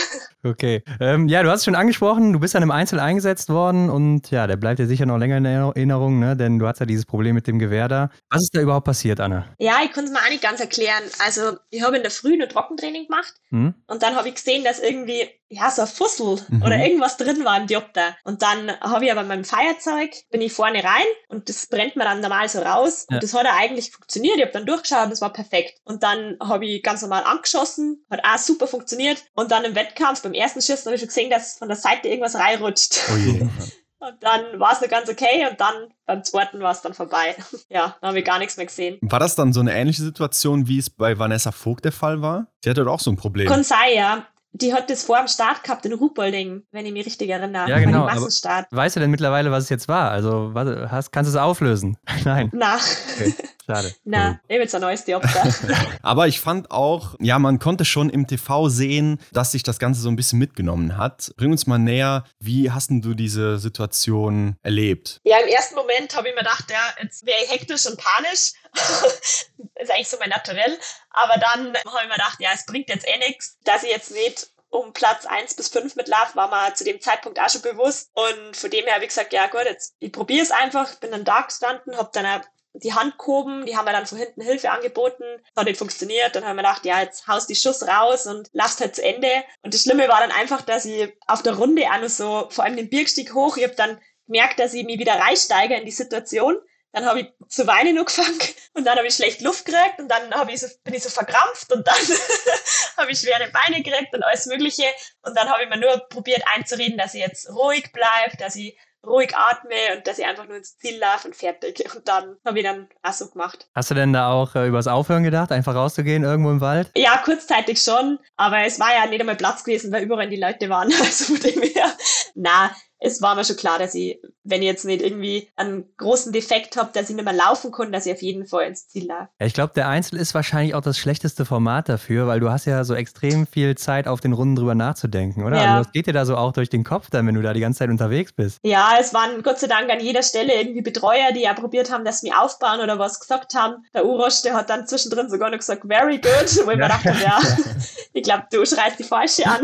Okay. Ähm, ja, du hast es schon angesprochen, du bist dann im Einzel eingesetzt worden und ja, der bleibt dir sicher noch länger in Erinnerung, ne? denn du hast ja dieses Problem mit dem Gewehr da. Was ist da überhaupt passiert, Anna? Ja, ich konnte es mir auch nicht ganz erklären. Also, ich habe in der Früh ein Trockentraining gemacht hm? und dann habe ich gesehen, dass irgendwie ja, so ein Fussel mhm. oder irgendwas drin war im Diopter. Und dann habe ich aber meinem Feuerzeug, bin ich vorne rein und das brennt mir dann normal so raus. Ja. Und das hat ja eigentlich funktioniert. Ich habe dann durchgeschaut und das war perfekt. Und dann habe ich ganz normal angeschossen, hat auch super funktioniert. Und dann im Wettkampf, beim ersten Schuss, habe ich schon gesehen, dass von der Seite irgendwas reinrutscht. Oh je. Und dann war es noch ganz okay und dann beim zweiten war es dann vorbei. ja, dann habe ich gar nichts mehr gesehen. War das dann so eine ähnliche Situation, wie es bei Vanessa Vogt der Fall war? Sie hatte doch auch so ein Problem. Kann sein, ja die hat das vor dem Start gehabt in Ruhpolding, wenn ich mich richtig erinnere. Ja, genau. weißt du denn mittlerweile, was es jetzt war? Also, was, hast, kannst du es auflösen? Nein. Na. Okay. Schade. Na, cool. ich jetzt ein neues Diopter. Aber ich fand auch, ja, man konnte schon im TV sehen, dass sich das Ganze so ein bisschen mitgenommen hat. Bring uns mal näher, wie hast denn du diese Situation erlebt? Ja, im ersten Moment habe ich mir gedacht, ja, jetzt wäre ich hektisch und panisch. ist eigentlich so mein Naturell. Aber dann habe ich mir gedacht, ja, es bringt jetzt eh nichts, dass ich jetzt nicht um Platz 1 bis 5 mit Love war mir zu dem Zeitpunkt auch schon bewusst. Und von dem her habe ich gesagt, ja gut, jetzt ich probiere es einfach, bin dann da gestanden, habe dann die Hand gehoben, die haben mir dann von hinten Hilfe angeboten, hat nicht funktioniert, dann haben wir gedacht, ja, jetzt haust die Schuss raus und lass halt zu Ende. Und das Schlimme war dann einfach, dass ich auf der Runde auch noch so, vor allem den Birgstieg hoch, ich habe dann gemerkt, dass ich mich wieder reinsteige in die Situation. Dann habe ich zu weinen angefangen und dann habe ich schlecht Luft gekriegt und dann ich so, bin ich so verkrampft und dann habe ich schwere Beine gekriegt und alles Mögliche. Und dann habe ich mir nur probiert einzureden, dass ich jetzt ruhig bleibe, dass ich ruhig atme und dass ich einfach nur ins Ziel laufe und fertig. Und dann habe ich dann auch so gemacht. Hast du denn da auch äh, übers Aufhören gedacht, einfach rauszugehen irgendwo im Wald? Ja, kurzzeitig schon, aber es war ja nicht einmal Platz gewesen, weil überall die Leute waren. Also von dem her, na, es war mir schon klar, dass ich, wenn ich jetzt nicht irgendwie einen großen Defekt habe, dass ich nicht mehr laufen kann, dass ich auf jeden Fall ins Ziel laufe. Ja, ich glaube, der Einzel ist wahrscheinlich auch das schlechteste Format dafür, weil du hast ja so extrem viel Zeit, auf den Runden drüber nachzudenken, oder? Ja. Also, geht dir da so auch durch den Kopf dann, wenn du da die ganze Zeit unterwegs bist? Ja, es waren Gott sei Dank an jeder Stelle irgendwie Betreuer, die ja probiert haben, dass sie mich aufbauen oder was gesagt haben. Der Urosch, der hat dann zwischendrin sogar noch gesagt, very good, wo ich mir dachte, ja, ich glaube, du schreist die falsche an.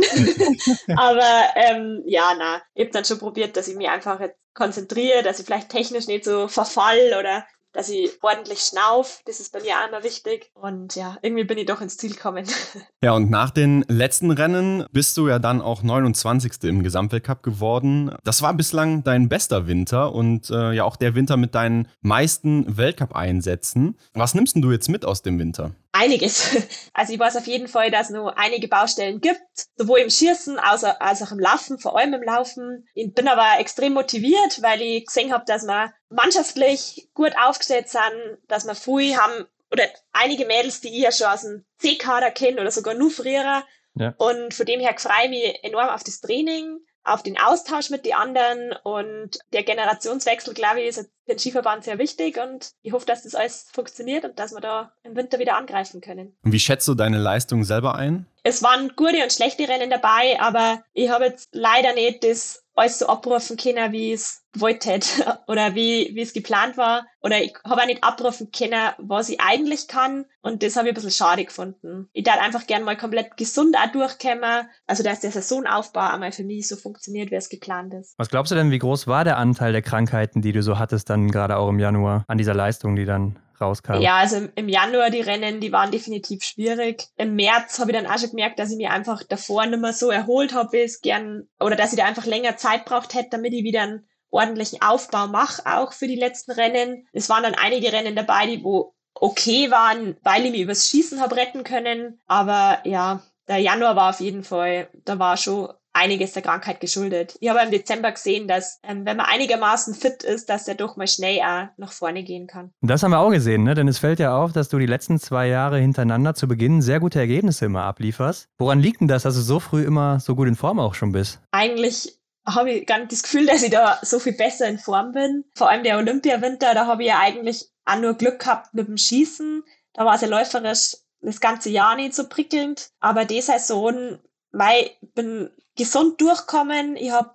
Aber ähm, ja, na, ich habe dann schon probiert, dass ich mich einfach jetzt konzentriere, dass ich vielleicht technisch nicht so verfall oder dass ich ordentlich schnauf. Das ist bei mir auch immer wichtig. Und ja, irgendwie bin ich doch ins Ziel gekommen. Ja, und nach den letzten Rennen bist du ja dann auch 29. im Gesamtweltcup geworden. Das war bislang dein bester Winter und äh, ja auch der Winter mit deinen meisten Weltcup-Einsätzen. Was nimmst du jetzt mit aus dem Winter? Einiges. Also ich weiß auf jeden Fall, dass es noch einige Baustellen gibt, sowohl im Schießen als, auch im Laufen, vor allem im Laufen. Ich bin aber extrem motiviert, weil ich gesehen habe, dass wir mannschaftlich gut aufgesetzt sind, dass wir viel haben, oder einige Mädels, die ich ja schon aus dem C-Kader kenne oder sogar nur früher. Ja. Und von dem her freue ich mich enorm auf das Training auf den Austausch mit den anderen und der Generationswechsel, glaube ich, ist für den Skiverband sehr wichtig und ich hoffe, dass das alles funktioniert und dass wir da im Winter wieder angreifen können. Und wie schätzt du deine Leistung selber ein? Es waren gute und schlechte Rennen dabei, aber ich habe jetzt leider nicht das alles so abrufen können, wie es wollte oder wie, wie es geplant war. Oder ich habe auch nicht abrufen können, was ich eigentlich kann. Und das habe ich ein bisschen schade gefunden. Ich darf einfach gern mal komplett gesund auch durchkommen. Also, dass der Saisonaufbau einmal für mich so funktioniert, wie es geplant ist. Was glaubst du denn, wie groß war der Anteil der Krankheiten, die du so hattest, dann gerade auch im Januar, an dieser Leistung, die dann rauskam? Ja, also im Januar die Rennen, die waren definitiv schwierig. Im März habe ich dann auch schon gemerkt, dass ich mir einfach davor nicht mehr so erholt habe, wie es gern, oder dass ich da einfach länger Zeit braucht hätte, damit ich wieder einen ordentlichen Aufbau mache, auch für die letzten Rennen. Es waren dann einige Rennen dabei, die wo okay waren, weil ich mich übers Schießen habe retten können. Aber ja, der Januar war auf jeden Fall, da war schon einiges der Krankheit geschuldet. Ich habe im Dezember gesehen, dass ähm, wenn man einigermaßen fit ist, dass er doch mal schnell auch nach vorne gehen kann. Das haben wir auch gesehen, ne? denn es fällt ja auf, dass du die letzten zwei Jahre hintereinander zu Beginn sehr gute Ergebnisse immer ablieferst. Woran liegt denn das, dass du so früh immer so gut in Form auch schon bist? Eigentlich habe ich gar nicht das Gefühl, dass ich da so viel besser in Form bin. Vor allem der Olympiawinter, da habe ich ja eigentlich auch nur Glück gehabt mit dem Schießen. Da war es ja läuferisch das ganze Jahr nicht so prickelnd. Aber die Saison, ich bin gesund durchkommen. Ich habe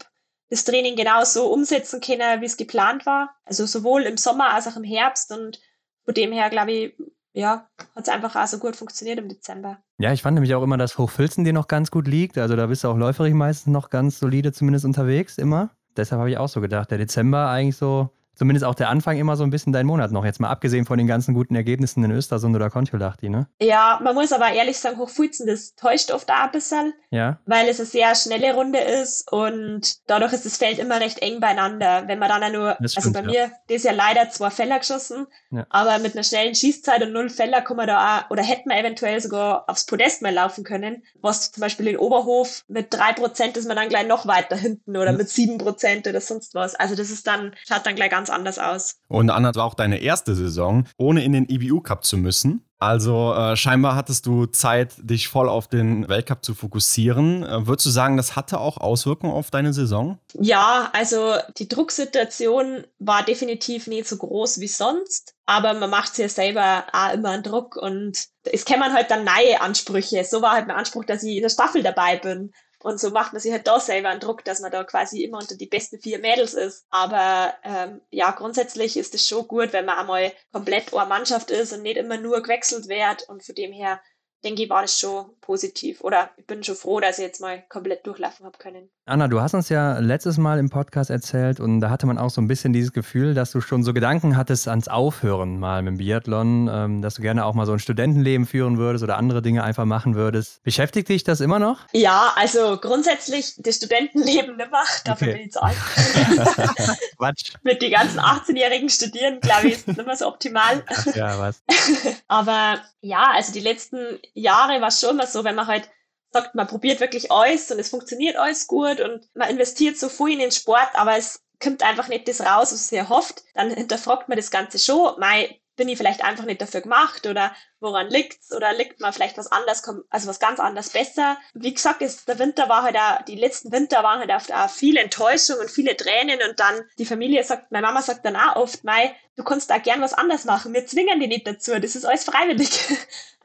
das Training genauso umsetzen können, wie es geplant war. Also sowohl im Sommer als auch im Herbst. Und von dem her, glaube ich, ja, hat es einfach auch so gut funktioniert im Dezember. Ja, ich fand nämlich auch immer, dass Hochfilzen dir noch ganz gut liegt. Also da bist du auch läuferig meistens noch ganz solide zumindest unterwegs, immer. Deshalb habe ich auch so gedacht, der Dezember eigentlich so zumindest auch der Anfang immer so ein bisschen dein Monat noch. Jetzt mal abgesehen von den ganzen guten Ergebnissen in Östersund oder Kontiolahti, ne? Ja, man muss aber ehrlich sagen, Hochfulzen, das täuscht oft auch ein bisschen. Ja. Weil es eine sehr schnelle Runde ist und dadurch ist das Feld immer recht eng beieinander. Wenn man dann auch nur, stimmt, also bei ja. mir, das ist ja leider zwei Feller geschossen, ja. aber mit einer schnellen Schießzeit und null Feller kann man da auch, oder hätte man eventuell sogar aufs Podest mal laufen können, was zum Beispiel in Oberhof mit drei Prozent ist man dann gleich noch weiter hinten oder ja. mit sieben Prozent oder sonst was. Also das ist dann, schaut dann gleich ganz anders aus. Und das war auch deine erste Saison, ohne in den IBU Cup zu müssen. Also äh, scheinbar hattest du Zeit, dich voll auf den Weltcup zu fokussieren. Äh, würdest du sagen, das hatte auch Auswirkungen auf deine Saison? Ja, also die Drucksituation war definitiv nicht so groß wie sonst, aber man macht sich ja selber auch immer einen Druck und es kämen halt dann neue Ansprüche. So war halt mein Anspruch, dass ich in der Staffel dabei bin. Und so macht man sich halt da selber einen Druck, dass man da quasi immer unter die besten vier Mädels ist. Aber ähm, ja, grundsätzlich ist es schon gut, wenn man einmal komplett eine Mannschaft ist und nicht immer nur gewechselt wird. Und von dem her denke ich, war das schon positiv. Oder ich bin schon froh, dass ich jetzt mal komplett durchlaufen habe können. Anna, du hast uns ja letztes Mal im Podcast erzählt und da hatte man auch so ein bisschen dieses Gefühl, dass du schon so Gedanken hattest ans Aufhören mal mit dem Biathlon, ähm, dass du gerne auch mal so ein Studentenleben führen würdest oder andere Dinge einfach machen würdest. Beschäftigt dich das immer noch? Ja, also grundsätzlich das Studentenleben nimmer. Dafür okay. bin ich zu alt. Quatsch. mit den ganzen 18-jährigen Studieren, glaube ich, ist nicht mehr so optimal. Ach ja, was. Aber ja, also die letzten Jahre war es schon immer so, wenn man halt sagt, man probiert wirklich alles und es funktioniert alles gut und man investiert so viel in den Sport, aber es kommt einfach nicht das raus, was man erhofft, dann hinterfragt man das Ganze schon. Mei, bin ich vielleicht einfach nicht dafür gemacht oder woran liegt's oder liegt man vielleicht was anderes, also was ganz anderes besser. Wie gesagt, ist, der Winter war halt auch, die letzten Winter waren halt oft auch viel Enttäuschung und viele Tränen und dann die Familie sagt, meine Mama sagt dann auch oft, Mei, du kannst da gern was anderes machen, wir zwingen die nicht dazu, das ist alles freiwillig.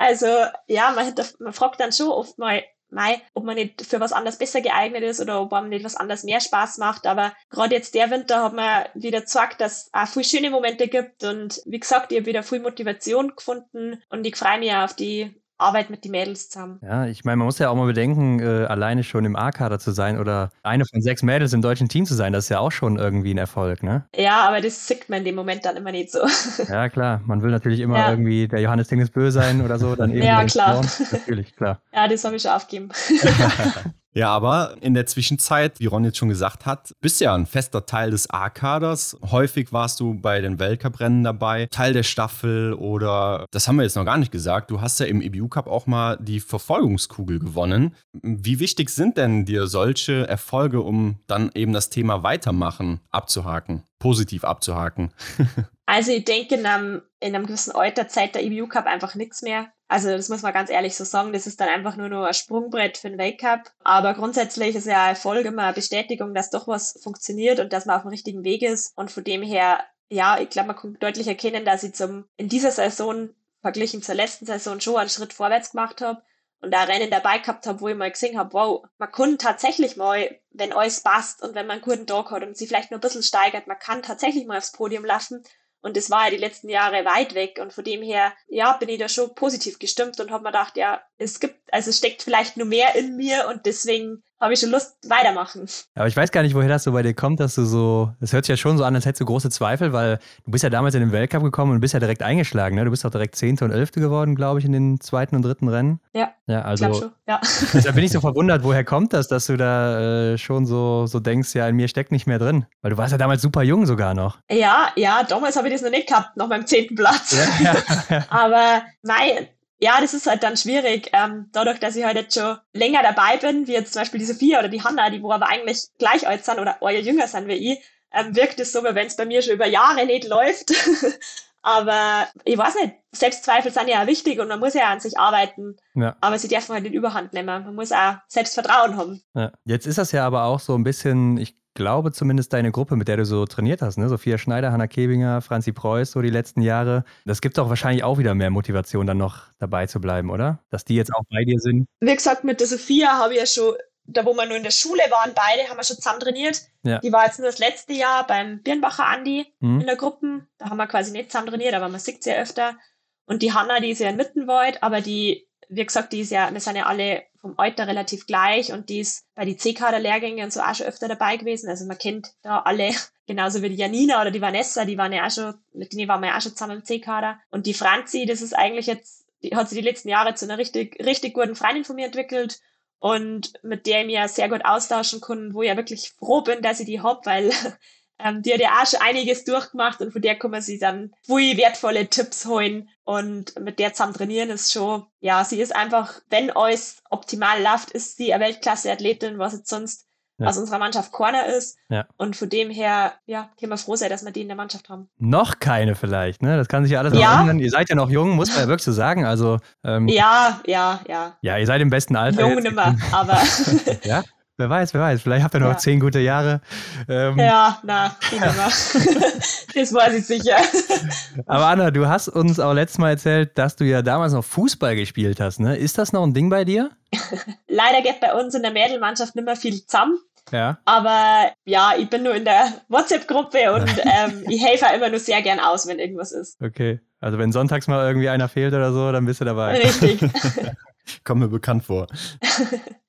Also ja, man, man fragt dann schon oft mal, Mai, ob man nicht für was anderes besser geeignet ist oder ob man nicht was anderes mehr Spaß macht. Aber gerade jetzt der Winter hat man wieder gezeigt, dass es auch viele schöne Momente gibt. Und wie gesagt, ich habe wieder viel Motivation gefunden und ich freue mich auf die Arbeit mit den Mädels zusammen. Ja, ich meine, man muss ja auch mal bedenken, äh, alleine schon im A-Kader zu sein oder eine von sechs Mädels im deutschen Team zu sein, das ist ja auch schon irgendwie ein Erfolg, ne? Ja, aber das sieht man in dem Moment dann immer nicht so. Ja, klar. Man will natürlich immer ja. irgendwie der Johannes Bö sein oder so. Dann eben ja, klar. Natürlich, klar. Ja, das habe ich schon aufgegeben. Ja, aber in der Zwischenzeit, wie Ron jetzt schon gesagt hat, bist ja ein fester Teil des A-Kaders. Häufig warst du bei den Weltcuprennen dabei, Teil der Staffel oder, das haben wir jetzt noch gar nicht gesagt, du hast ja im EBU Cup auch mal die Verfolgungskugel gewonnen. Wie wichtig sind denn dir solche Erfolge, um dann eben das Thema Weitermachen abzuhaken, positiv abzuhaken? Also ich denke, in einem, in einem gewissen Alter zeigt der EBU Cup einfach nichts mehr. Also das muss man ganz ehrlich so sagen, das ist dann einfach nur noch ein Sprungbrett für den Weltcup. Aber grundsätzlich ist ja Erfolg immer eine Bestätigung, dass doch was funktioniert und dass man auf dem richtigen Weg ist. Und von dem her, ja, ich glaube, man kann deutlich erkennen, dass ich zum in dieser Saison verglichen zur letzten Saison schon einen Schritt vorwärts gemacht habe und da Rennen dabei gehabt habe, wo ich mal gesehen habe, wow, man kann tatsächlich mal, wenn alles passt und wenn man einen guten Tag hat und sich vielleicht nur ein bisschen steigert, man kann tatsächlich mal aufs Podium laufen und das war ja die letzten Jahre weit weg. Und von dem her, ja, bin ich da schon positiv gestimmt und habe mir gedacht, ja, es gibt, also es steckt vielleicht nur mehr in mir und deswegen habe ich schon Lust, weitermachen. Aber ich weiß gar nicht, woher das so bei dir kommt, dass du so, das hört sich ja schon so an, als hättest du große Zweifel, weil du bist ja damals in den Weltcup gekommen und bist ja direkt eingeschlagen, ne? Du bist auch direkt Zehnte und Elfte geworden, glaube ich, in den zweiten und dritten Rennen. Ja. Ja, also. Schon, ja. da bin ich so verwundert, woher kommt das, dass du da äh, schon so, so denkst, ja, in mir steckt nicht mehr drin. Weil du warst ja damals super jung sogar noch. Ja, ja, damals habe ich das noch nicht gehabt, noch beim zehnten Platz. Ja, ja, ja. Aber nein, ja, das ist halt dann schwierig. Ähm, dadurch, dass ich halt jetzt schon länger dabei bin, wie jetzt zum Beispiel die Sophia oder die Hanna, die wo aber eigentlich gleich alt sind oder euer jünger sind wie ich, ähm, wirkt es so, wie wenn es bei mir schon über Jahre nicht läuft. aber ich weiß nicht, Selbstzweifel sind ja auch wichtig und man muss ja an sich arbeiten. Ja. Aber sie dürfen halt nicht überhand nehmen. Man muss auch Selbstvertrauen haben. Ja. Jetzt ist das ja aber auch so ein bisschen, ich glaube zumindest deine Gruppe, mit der du so trainiert hast, ne? Sophia Schneider, Hanna Kebinger, Franzi Preuß, so die letzten Jahre. Das gibt doch wahrscheinlich auch wieder mehr Motivation, dann noch dabei zu bleiben, oder? Dass die jetzt auch bei dir sind. Wie gesagt, mit der Sophia habe ich ja schon, da wo wir nur in der Schule waren, beide haben wir schon zusammen trainiert. Ja. Die war jetzt nur das letzte Jahr beim Birnbacher Andi mhm. in der Gruppe. Da haben wir quasi nicht zusammen trainiert, aber man sieht sie ja öfter. Und die Hanna, die ist ja in Mittenwald, aber die wie gesagt, die ist ja, wir sind ja alle vom Alter relativ gleich und die ist bei die C-Kader-Lehrgänge und so auch schon öfter dabei gewesen. Also man kennt da alle, genauso wie die Janina oder die Vanessa, die waren ja auch schon, mit denen waren wir ja auch schon zusammen im C-Kader. Und die Franzi, das ist eigentlich jetzt, die hat sich die letzten Jahre zu einer richtig, richtig guten Freundin von mir entwickelt und mit der ich mich ja sehr gut austauschen kann, wo ich ja wirklich froh bin, dass ich die hab, weil ähm, die hat ja auch schon einiges durchgemacht und von der kann man sich dann viel wertvolle Tipps holen und mit der zusammen trainieren ist schon, ja, sie ist einfach, wenn alles optimal läuft, ist sie eine Weltklasse-Athletin, was jetzt sonst ja. aus unserer Mannschaft Corner ist. Ja. Und von dem her, ja, können wir froh sein, dass wir die in der Mannschaft haben. Noch keine vielleicht, ne? Das kann sich ja alles noch ja. ändern. Ihr seid ja noch jung, muss man ja wirklich so sagen. Also, ähm, ja, ja, ja. Ja, ihr seid im besten Alter. Jung nimmer, aber. ja? Wer weiß, wer weiß. Vielleicht habt ihr noch ja. zehn gute Jahre. Ähm, ja, na, das weiß ich sicher. Aber Anna, du hast uns auch letztes Mal erzählt, dass du ja damals noch Fußball gespielt hast. Ne? Ist das noch ein Ding bei dir? Leider geht bei uns in der Mädelmannschaft nicht mehr viel zusammen. Ja. Aber ja, ich bin nur in der WhatsApp-Gruppe und ähm, ich helfe immer nur sehr gern aus, wenn irgendwas ist. Okay. Also wenn sonntags mal irgendwie einer fehlt oder so, dann bist du dabei. Richtig. Kommt mir bekannt vor.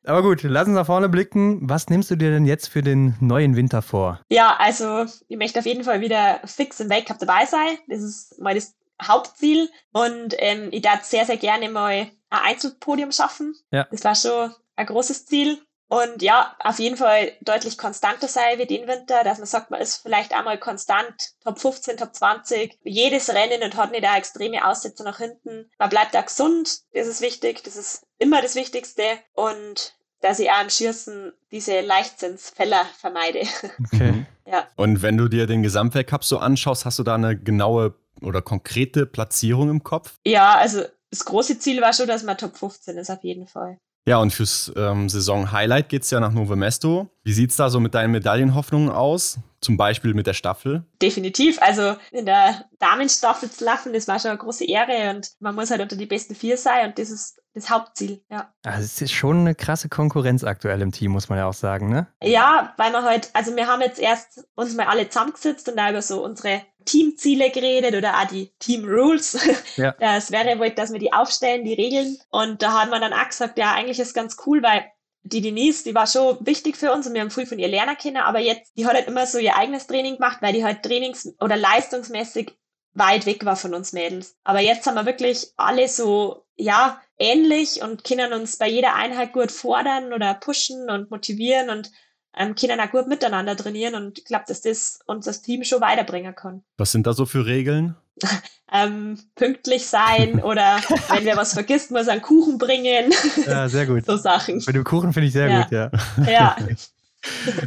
Aber gut, lass uns nach vorne blicken. Was nimmst du dir denn jetzt für den neuen Winter vor? Ja, also ich möchte auf jeden Fall wieder fix im Weltcup dabei sein. Das ist mal das Hauptziel. Und ähm, ich darf sehr, sehr gerne mal ein Einzelpodium schaffen. Ja. Das war schon ein großes Ziel. Und ja, auf jeden Fall deutlich konstanter sein wie den Winter, dass man sagt, man ist vielleicht einmal konstant Top 15, Top 20, jedes Rennen und hat nicht eine extreme Aussätze nach hinten. Man bleibt auch gesund, das ist wichtig, das ist immer das Wichtigste. Und dass ich auch im Schießen diese Leichtsinnsfälle vermeide. Okay. ja. Und wenn du dir den Gesamtweltcup so anschaust, hast du da eine genaue oder konkrete Platzierung im Kopf? Ja, also das große Ziel war schon, dass man Top 15 ist, auf jeden Fall. Ja, und fürs ähm, Saison-Highlight geht es ja nach Novo Mesto. Wie sieht es da so mit deinen Medaillenhoffnungen aus? Zum Beispiel mit der Staffel? Definitiv. Also in der Damenstaffel zu laufen, das war schon eine große Ehre und man muss halt unter die besten vier sein und das ist das Hauptziel, ja. Also es ist schon eine krasse Konkurrenz aktuell im Team, muss man ja auch sagen, ne? Ja, weil wir halt, also wir haben jetzt erst uns mal alle zusammengesetzt und da über so unsere Teamziele geredet oder auch die Team Rules. Ja. Das wäre wohl, dass wir die aufstellen, die Regeln. Und da haben wir dann auch gesagt, ja, eigentlich ist ganz cool, weil die Denise, die war schon wichtig für uns und wir haben viel von ihr lernen können, aber jetzt, die hat halt immer so ihr eigenes Training gemacht, weil die halt trainings- oder leistungsmäßig weit weg war von uns Mädels. Aber jetzt haben wir wirklich alle so, ja, ähnlich und können uns bei jeder Einheit gut fordern oder pushen und motivieren und ähm, können auch gut miteinander trainieren und ich glaube, dass das uns das Team schon weiterbringen kann. Was sind da so für Regeln? ähm, pünktlich sein oder wenn wer was vergisst, muss einen Kuchen bringen. Ja, sehr gut. so Sachen. Mit dem Kuchen finde ich sehr ja. gut, ja. Ja.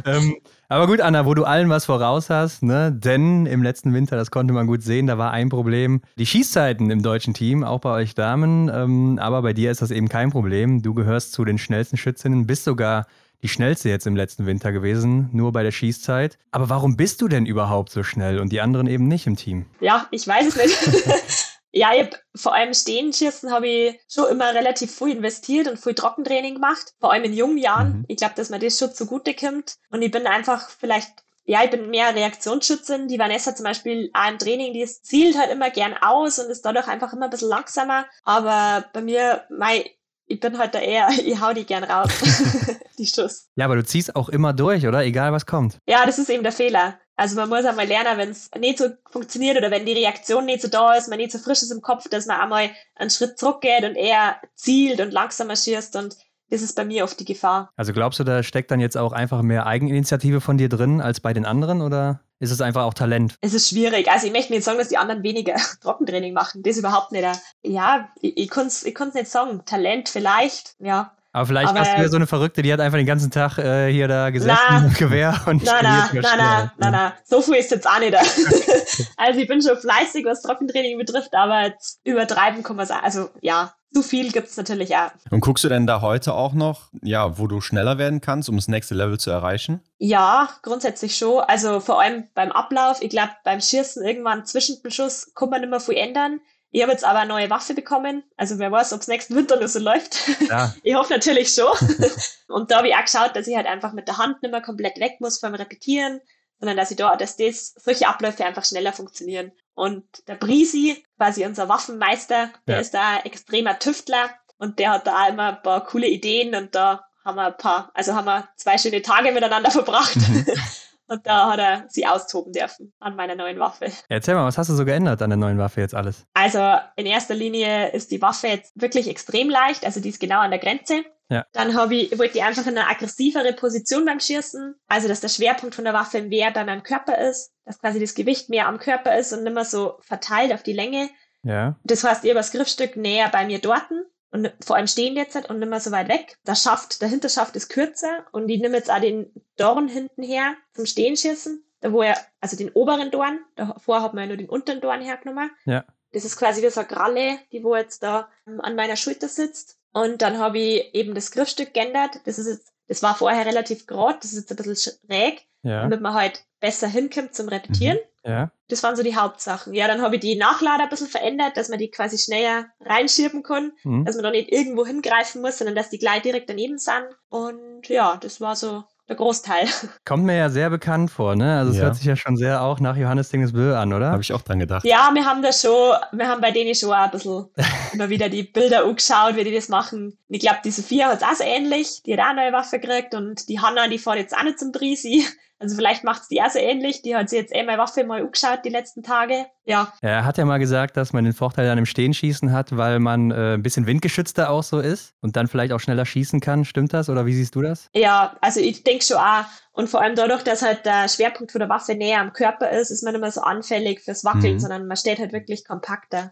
ähm, aber gut, Anna, wo du allen was voraus hast, ne? denn im letzten Winter, das konnte man gut sehen, da war ein Problem. Die Schießzeiten im deutschen Team, auch bei euch Damen, ähm, aber bei dir ist das eben kein Problem. Du gehörst zu den schnellsten Schützinnen, bist sogar die schnellste jetzt im letzten Winter gewesen, nur bei der Schießzeit. Aber warum bist du denn überhaupt so schnell und die anderen eben nicht im Team? Ja, ich weiß es nicht. ja, ich hab, vor allem Stehenschießen habe ich schon immer relativ viel investiert und viel Trockentraining gemacht, vor allem in jungen Jahren. Mhm. Ich glaube, dass mir das schon zugute kommt. Und ich bin einfach vielleicht ja, ich bin mehr Reaktionsschützin. Die Vanessa zum Beispiel auch im Training, die zielt halt immer gern aus und ist dadurch einfach immer ein bisschen langsamer. Aber bei mir, mein, ich bin halt da eher, ich hau die gern raus, die Schuss. Ja, aber du ziehst auch immer durch, oder? Egal was kommt. Ja, das ist eben der Fehler. Also man muss einmal lernen, wenn es nicht so funktioniert oder wenn die Reaktion nicht so da ist, man nicht so frisch ist im Kopf, dass man einmal einen Schritt zurückgeht und eher zielt und langsamer schießt und das ist bei mir oft die Gefahr. Also glaubst du, da steckt dann jetzt auch einfach mehr Eigeninitiative von dir drin als bei den anderen, oder? Ist es einfach auch Talent? Es ist schwierig. Also ich möchte nicht sagen, dass die anderen weniger Trockentraining machen. Das überhaupt nicht. Ja, ich, ich kann es ich nicht sagen. Talent vielleicht, ja. Aber vielleicht aber, hast du ja so eine Verrückte, die hat einfach den ganzen Tag äh, hier da gesessen na, mit Gewehr und Na, na, na, na, na, na, so viel ist jetzt auch nicht. also ich bin schon fleißig, was Trockentraining betrifft, aber jetzt übertreiben kann man sagen. Also ja, zu viel gibt es natürlich auch. Und guckst du denn da heute auch noch, ja, wo du schneller werden kannst, um das nächste Level zu erreichen? Ja, grundsätzlich schon. Also vor allem beim Ablauf. Ich glaube, beim Schießen irgendwann zwischen dem Schuss kann man nicht mehr viel ändern. Ich habe jetzt aber eine neue Waffe bekommen. Also wer weiß, ob es nächsten Winter noch so läuft. Ja. ich hoffe natürlich schon. und da habe ich auch geschaut, dass ich halt einfach mit der Hand nicht mehr komplett weg muss beim Repetieren, sondern dass ich da, dass das, solche Abläufe einfach schneller funktionieren. Und der Brisi, quasi unser Waffenmeister, der ja. ist da ein extremer Tüftler und der hat da auch immer ein paar coole Ideen und da haben wir ein paar, also haben wir zwei schöne Tage miteinander verbracht. Und da hat er sie austoben dürfen an meiner neuen Waffe. Erzähl mal, was hast du so geändert an der neuen Waffe jetzt alles? Also in erster Linie ist die Waffe jetzt wirklich extrem leicht, also die ist genau an der Grenze. Ja. Dann habe ich, wollte ich einfach in eine aggressivere Position beim Schießen, also dass der Schwerpunkt von der Waffe mehr bei meinem Körper ist, dass quasi das Gewicht mehr am Körper ist und nicht mehr so verteilt auf die Länge. Ja. Das heißt, ihr das Griffstück näher bei mir dorten und vor allem stehen jetzt und nicht mehr so weit weg. Der Schaft, der Hinterschaft ist kürzer und ich nehme jetzt auch den Dorn hinten her zum Stehenschießen. Da wo er, also den oberen Dorn, davor hat man ja nur den unteren Dorn hergenommen. Ja. Das ist quasi wie so eine Kralle, die wo jetzt da ähm, an meiner Schulter sitzt. Und dann habe ich eben das Griffstück geändert. Das ist jetzt, das war vorher relativ gerade, das ist jetzt ein bisschen schräg, ja. damit man halt besser hinkommt zum Repetieren. Mhm. Ja. Das waren so die Hauptsachen. Ja, dann habe ich die Nachlader ein bisschen verändert, dass man die quasi schneller reinschieben kann, mhm. dass man da nicht irgendwo hingreifen muss, sondern dass die gleich direkt daneben sind. Und ja, das war so der Großteil. Kommt mir ja sehr bekannt vor, ne? Also es ja. hört sich ja schon sehr auch nach Johannes Dingesbö an, oder? Habe ich auch dran gedacht. Ja, wir haben das schon, wir haben bei denen schon auch ein bisschen immer wieder die Bilder angeschaut, wie die das machen. Ich glaube, die Sophia hat es auch so ähnlich, die hat auch eine neue Waffe gekriegt und die Hanna, die fährt jetzt auch nicht zum Brisi. Also vielleicht macht es die auch so ähnlich. Die hat sich jetzt eh meine Waffe mal angeschaut die letzten Tage. Ja. Er hat ja mal gesagt, dass man den Vorteil dann im Stehenschießen hat, weil man äh, ein bisschen windgeschützter auch so ist und dann vielleicht auch schneller schießen kann. Stimmt das oder wie siehst du das? Ja, also ich denke schon auch. Und vor allem dadurch, dass halt der Schwerpunkt von der Waffe näher am Körper ist, ist man nicht mehr so anfällig fürs Wackeln, mhm. sondern man steht halt wirklich kompakter.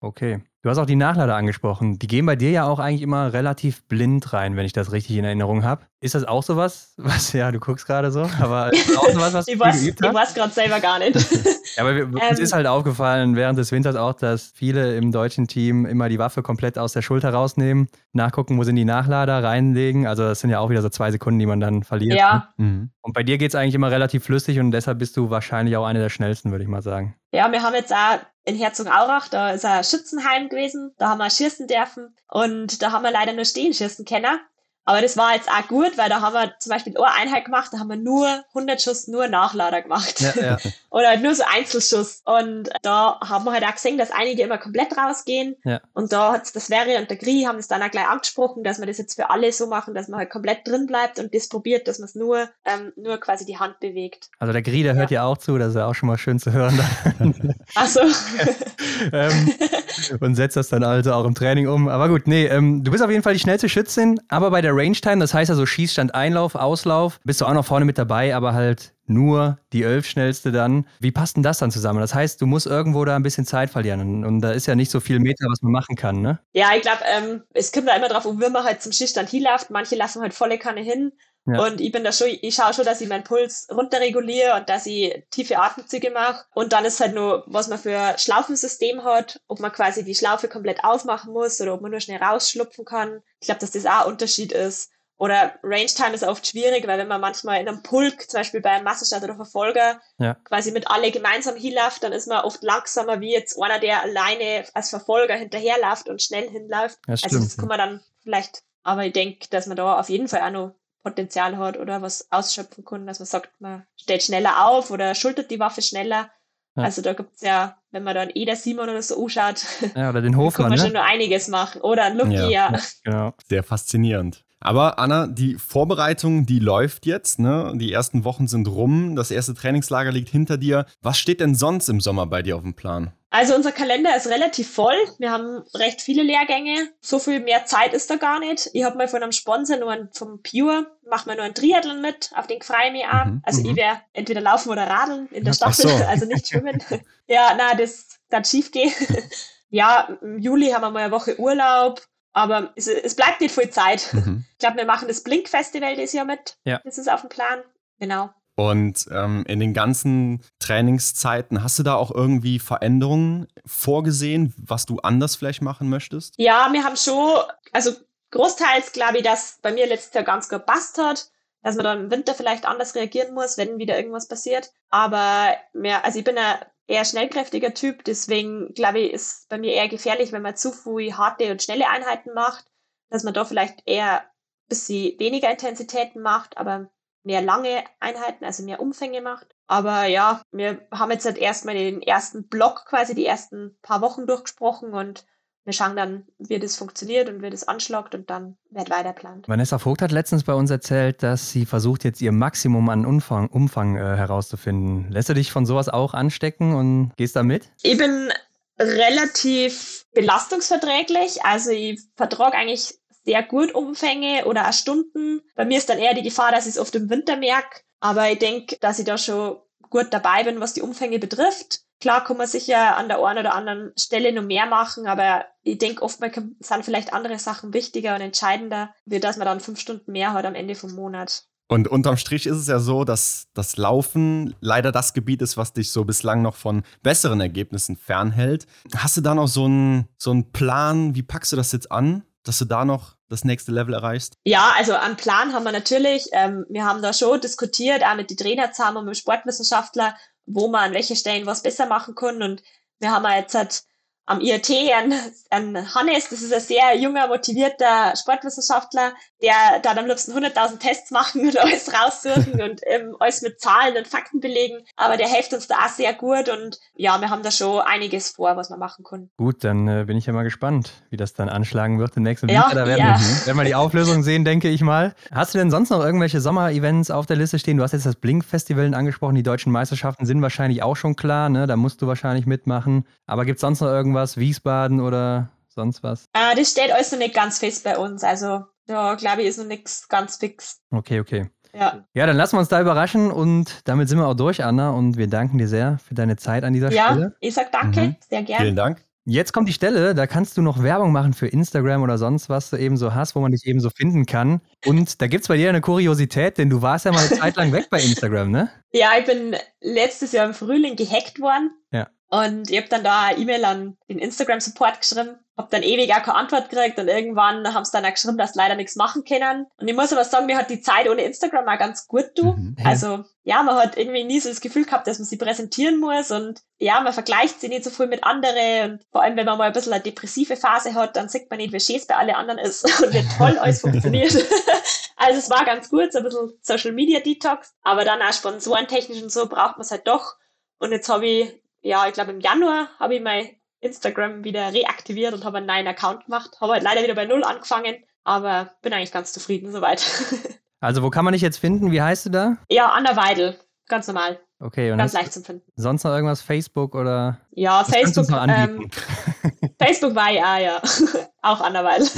Okay. Du hast auch die Nachlader angesprochen. Die gehen bei dir ja auch eigentlich immer relativ blind rein, wenn ich das richtig in Erinnerung habe. Ist das auch sowas? Was, ja, du guckst gerade so, aber ist das auch sowas, was ich weiß, geübt Ich weiß gerade selber gar nicht. ja, aber ähm, uns ist halt aufgefallen während des Winters auch, dass viele im deutschen Team immer die Waffe komplett aus der Schulter rausnehmen, nachgucken, wo sind die Nachlader, reinlegen. Also das sind ja auch wieder so zwei Sekunden, die man dann verliert. Ja. Ne? Mhm. Und bei dir geht es eigentlich immer relativ flüssig und deshalb bist du wahrscheinlich auch eine der schnellsten, würde ich mal sagen. Ja, wir haben jetzt auch in Herzogenaurach, da ist ein Schützenheim gewesen, da haben wir schießen dürfen und da haben wir leider nur stehen schießen können. Aber das war jetzt auch gut, weil da haben wir zum Beispiel eine Einheit gemacht, da haben wir nur 100 Schuss, nur Nachlader gemacht. Ja, ja. Oder halt nur so Einzelschuss. Und da haben wir halt auch gesehen, dass einige immer komplett rausgehen. Ja. Und da hat das Verre und der Gri haben es dann auch gleich angesprochen, dass wir das jetzt für alle so machen, dass man halt komplett drin bleibt und das probiert, dass man es nur, ähm, nur quasi die Hand bewegt. Also der Gri, der hört ja auch zu, das ist ja auch schon mal schön zu hören. Ach so. ähm, und setzt das dann also auch im Training um. Aber gut, nee, ähm, du bist auf jeden Fall die schnellste Schützin, aber bei der Range Time, das heißt also Schießstand, Einlauf, Auslauf, bist du auch noch vorne mit dabei, aber halt nur die elf schnellste dann. Wie passt denn das dann zusammen? Das heißt, du musst irgendwo da ein bisschen Zeit verlieren und, da ist ja nicht so viel Meter, was man machen kann, ne? Ja, ich glaube, ähm, es kommt da immer drauf, um wie man halt zum Schießstand hinläuft. Manche lassen halt volle Kanne hin. Ja. Und ich bin da schon, ich schaue schon, dass ich meinen Puls runterreguliere und dass ich tiefe Atemzüge mache. Und dann ist halt nur, was man für Schlaufensystem hat, ob man quasi die Schlaufe komplett aufmachen muss oder ob man nur schnell rausschlupfen kann. Ich glaube, dass das auch ein Unterschied ist. Oder Range Time ist oft schwierig, weil wenn man manchmal in einem Pulk, zum Beispiel bei einem Massenstart oder Verfolger, ja. quasi mit alle gemeinsam hinläuft, dann ist man oft langsamer wie jetzt einer, der alleine als Verfolger hinterherläuft und schnell hinläuft. Ja, also das kann man dann vielleicht, aber ich denke, dass man da auf jeden Fall auch noch Potenzial hat oder was ausschöpfen kann, dass man sagt, man stellt schneller auf oder schultert die Waffe schneller. Ja. Also da gibt's ja, wenn man da einen Eder Simon oder so anschaut, ja, oder den Hofmann, kann man ne? schon nur einiges machen. Oder ein Lucky, ja. ja. Genau. Sehr faszinierend. Aber Anna, die Vorbereitung, die läuft jetzt. Ne? Die ersten Wochen sind rum. Das erste Trainingslager liegt hinter dir. Was steht denn sonst im Sommer bei dir auf dem Plan? Also unser Kalender ist relativ voll. Wir haben recht viele Lehrgänge. So viel mehr Zeit ist da gar nicht. Ich habe mal von einem Sponsor nur einen, vom Pure, mach mal nur ein Triathlon mit, auf den freue ich mich auch. Mhm, also ich mhm. werde entweder laufen oder radeln in der Staffel, so. also nicht schwimmen. ja, na, das kann schief gehen. ja, im Juli haben wir mal eine Woche Urlaub. Aber es, es bleibt nicht viel Zeit. Mhm. Ich glaube, wir machen das Blink-Festival dieses Jahr mit. Ja. Das ist auf dem Plan. Genau. Und ähm, in den ganzen Trainingszeiten, hast du da auch irgendwie Veränderungen vorgesehen, was du anders vielleicht machen möchtest? Ja, wir haben schon, also großteils glaube ich, dass bei mir letztes Jahr ganz gut gepasst hat, dass man dann im Winter vielleicht anders reagieren muss, wenn wieder irgendwas passiert. Aber mehr, also ich bin ein eher schnellkräftiger Typ, deswegen glaube ich, ist bei mir eher gefährlich, wenn man zu viel harte und schnelle Einheiten macht, dass man da vielleicht eher ein bisschen weniger Intensitäten macht, aber mehr lange Einheiten, also mehr Umfänge macht. Aber ja, wir haben jetzt halt erstmal den ersten Block quasi die ersten paar Wochen durchgesprochen und wir schauen dann, wie das funktioniert und wie das anschlagt und dann wird weiter plant. Vanessa Vogt hat letztens bei uns erzählt, dass sie versucht, jetzt ihr Maximum an Umfang, Umfang äh, herauszufinden. Lässt du dich von sowas auch anstecken und gehst da mit? Ich bin relativ belastungsverträglich. Also ich vertrage eigentlich sehr gut Umfänge oder auch Stunden. Bei mir ist dann eher die Gefahr, dass ich es oft im Winter merke. Aber ich denke, dass ich da schon gut dabei bin, was die Umfänge betrifft. Klar kann man sicher an der einen oder anderen Stelle noch mehr machen, aber ich denke, oftmals sind vielleicht andere Sachen wichtiger und entscheidender, wie dass man dann fünf Stunden mehr hat am Ende vom Monat. Und unterm Strich ist es ja so, dass das Laufen leider das Gebiet ist, was dich so bislang noch von besseren Ergebnissen fernhält. Hast du da noch so einen, so einen Plan? Wie packst du das jetzt an, dass du da noch das nächste Level erreichst? Ja, also einen Plan haben wir natürlich. Ähm, wir haben da schon diskutiert, auch mit den Trainer zusammen und mit dem Sportwissenschaftler, wo man an welchen Stellen was besser machen kann. Und wir haben jetzt halt am IAT an, an Hannes, das ist ein sehr junger, motivierter Sportwissenschaftler, der da am liebsten 100.000 Tests machen und alles raussuchen und ähm, alles mit Zahlen und Fakten belegen. Aber der hilft uns da auch sehr gut und ja, wir haben da schon einiges vor, was wir machen können. Gut, dann äh, bin ich ja mal gespannt, wie das dann anschlagen wird im nächsten Winter. Ja, da werden, ja. wir, werden wir die Auflösung sehen, denke ich mal. Hast du denn sonst noch irgendwelche Sommer-Events auf der Liste stehen? Du hast jetzt das Blink-Festival angesprochen, die deutschen Meisterschaften sind wahrscheinlich auch schon klar, ne? da musst du wahrscheinlich mitmachen. Aber gibt es sonst noch irgendwas? Irgendwas, Wiesbaden oder sonst was? Äh, das steht alles noch nicht ganz fest bei uns. Also da glaube ich, ist noch nichts ganz fix. Okay, okay. Ja. ja, dann lassen wir uns da überraschen und damit sind wir auch durch, Anna. Und wir danken dir sehr für deine Zeit an dieser ja, Stelle. Ja, ich sag danke, mhm. sehr gerne. Vielen Dank. Jetzt kommt die Stelle, da kannst du noch Werbung machen für Instagram oder sonst was du eben so hast, wo man dich eben so finden kann. Und da gibt es bei dir eine Kuriosität, denn du warst ja mal eine Zeit lang weg bei Instagram, ne? Ja, ich bin letztes Jahr im Frühling gehackt worden. Ja. Und ich habe dann da eine E-Mail an den Instagram-Support geschrieben, habe dann ewig auch keine Antwort gekriegt und irgendwann haben sie dann auch geschrieben, dass sie leider nichts machen können. Und ich muss aber sagen, mir hat die Zeit ohne Instagram auch ganz gut du. Mhm. Also ja, man hat irgendwie nie so das Gefühl gehabt, dass man sie präsentieren muss und ja, man vergleicht sie nicht so viel mit anderen und vor allem, wenn man mal ein bisschen eine depressive Phase hat, dann sieht man nicht, wie schön es bei allen anderen ist und wie toll alles funktioniert. also es war ganz gut, so ein bisschen Social Media Detox, aber dann auch sponsorentechnisch und so braucht man es halt doch. Und jetzt habe ich ja, ich glaube im Januar habe ich mein Instagram wieder reaktiviert und habe einen neuen Account gemacht. Habe halt leider wieder bei Null angefangen, aber bin eigentlich ganz zufrieden soweit. Also wo kann man dich jetzt finden? Wie heißt du da? Ja, Anna Weidel. Ganz normal. Okay, und ganz leicht zu finden. Sonst noch irgendwas? Facebook oder? Ja, Facebook. Ähm, Facebook war ja, ja. Auch Anna Weidel.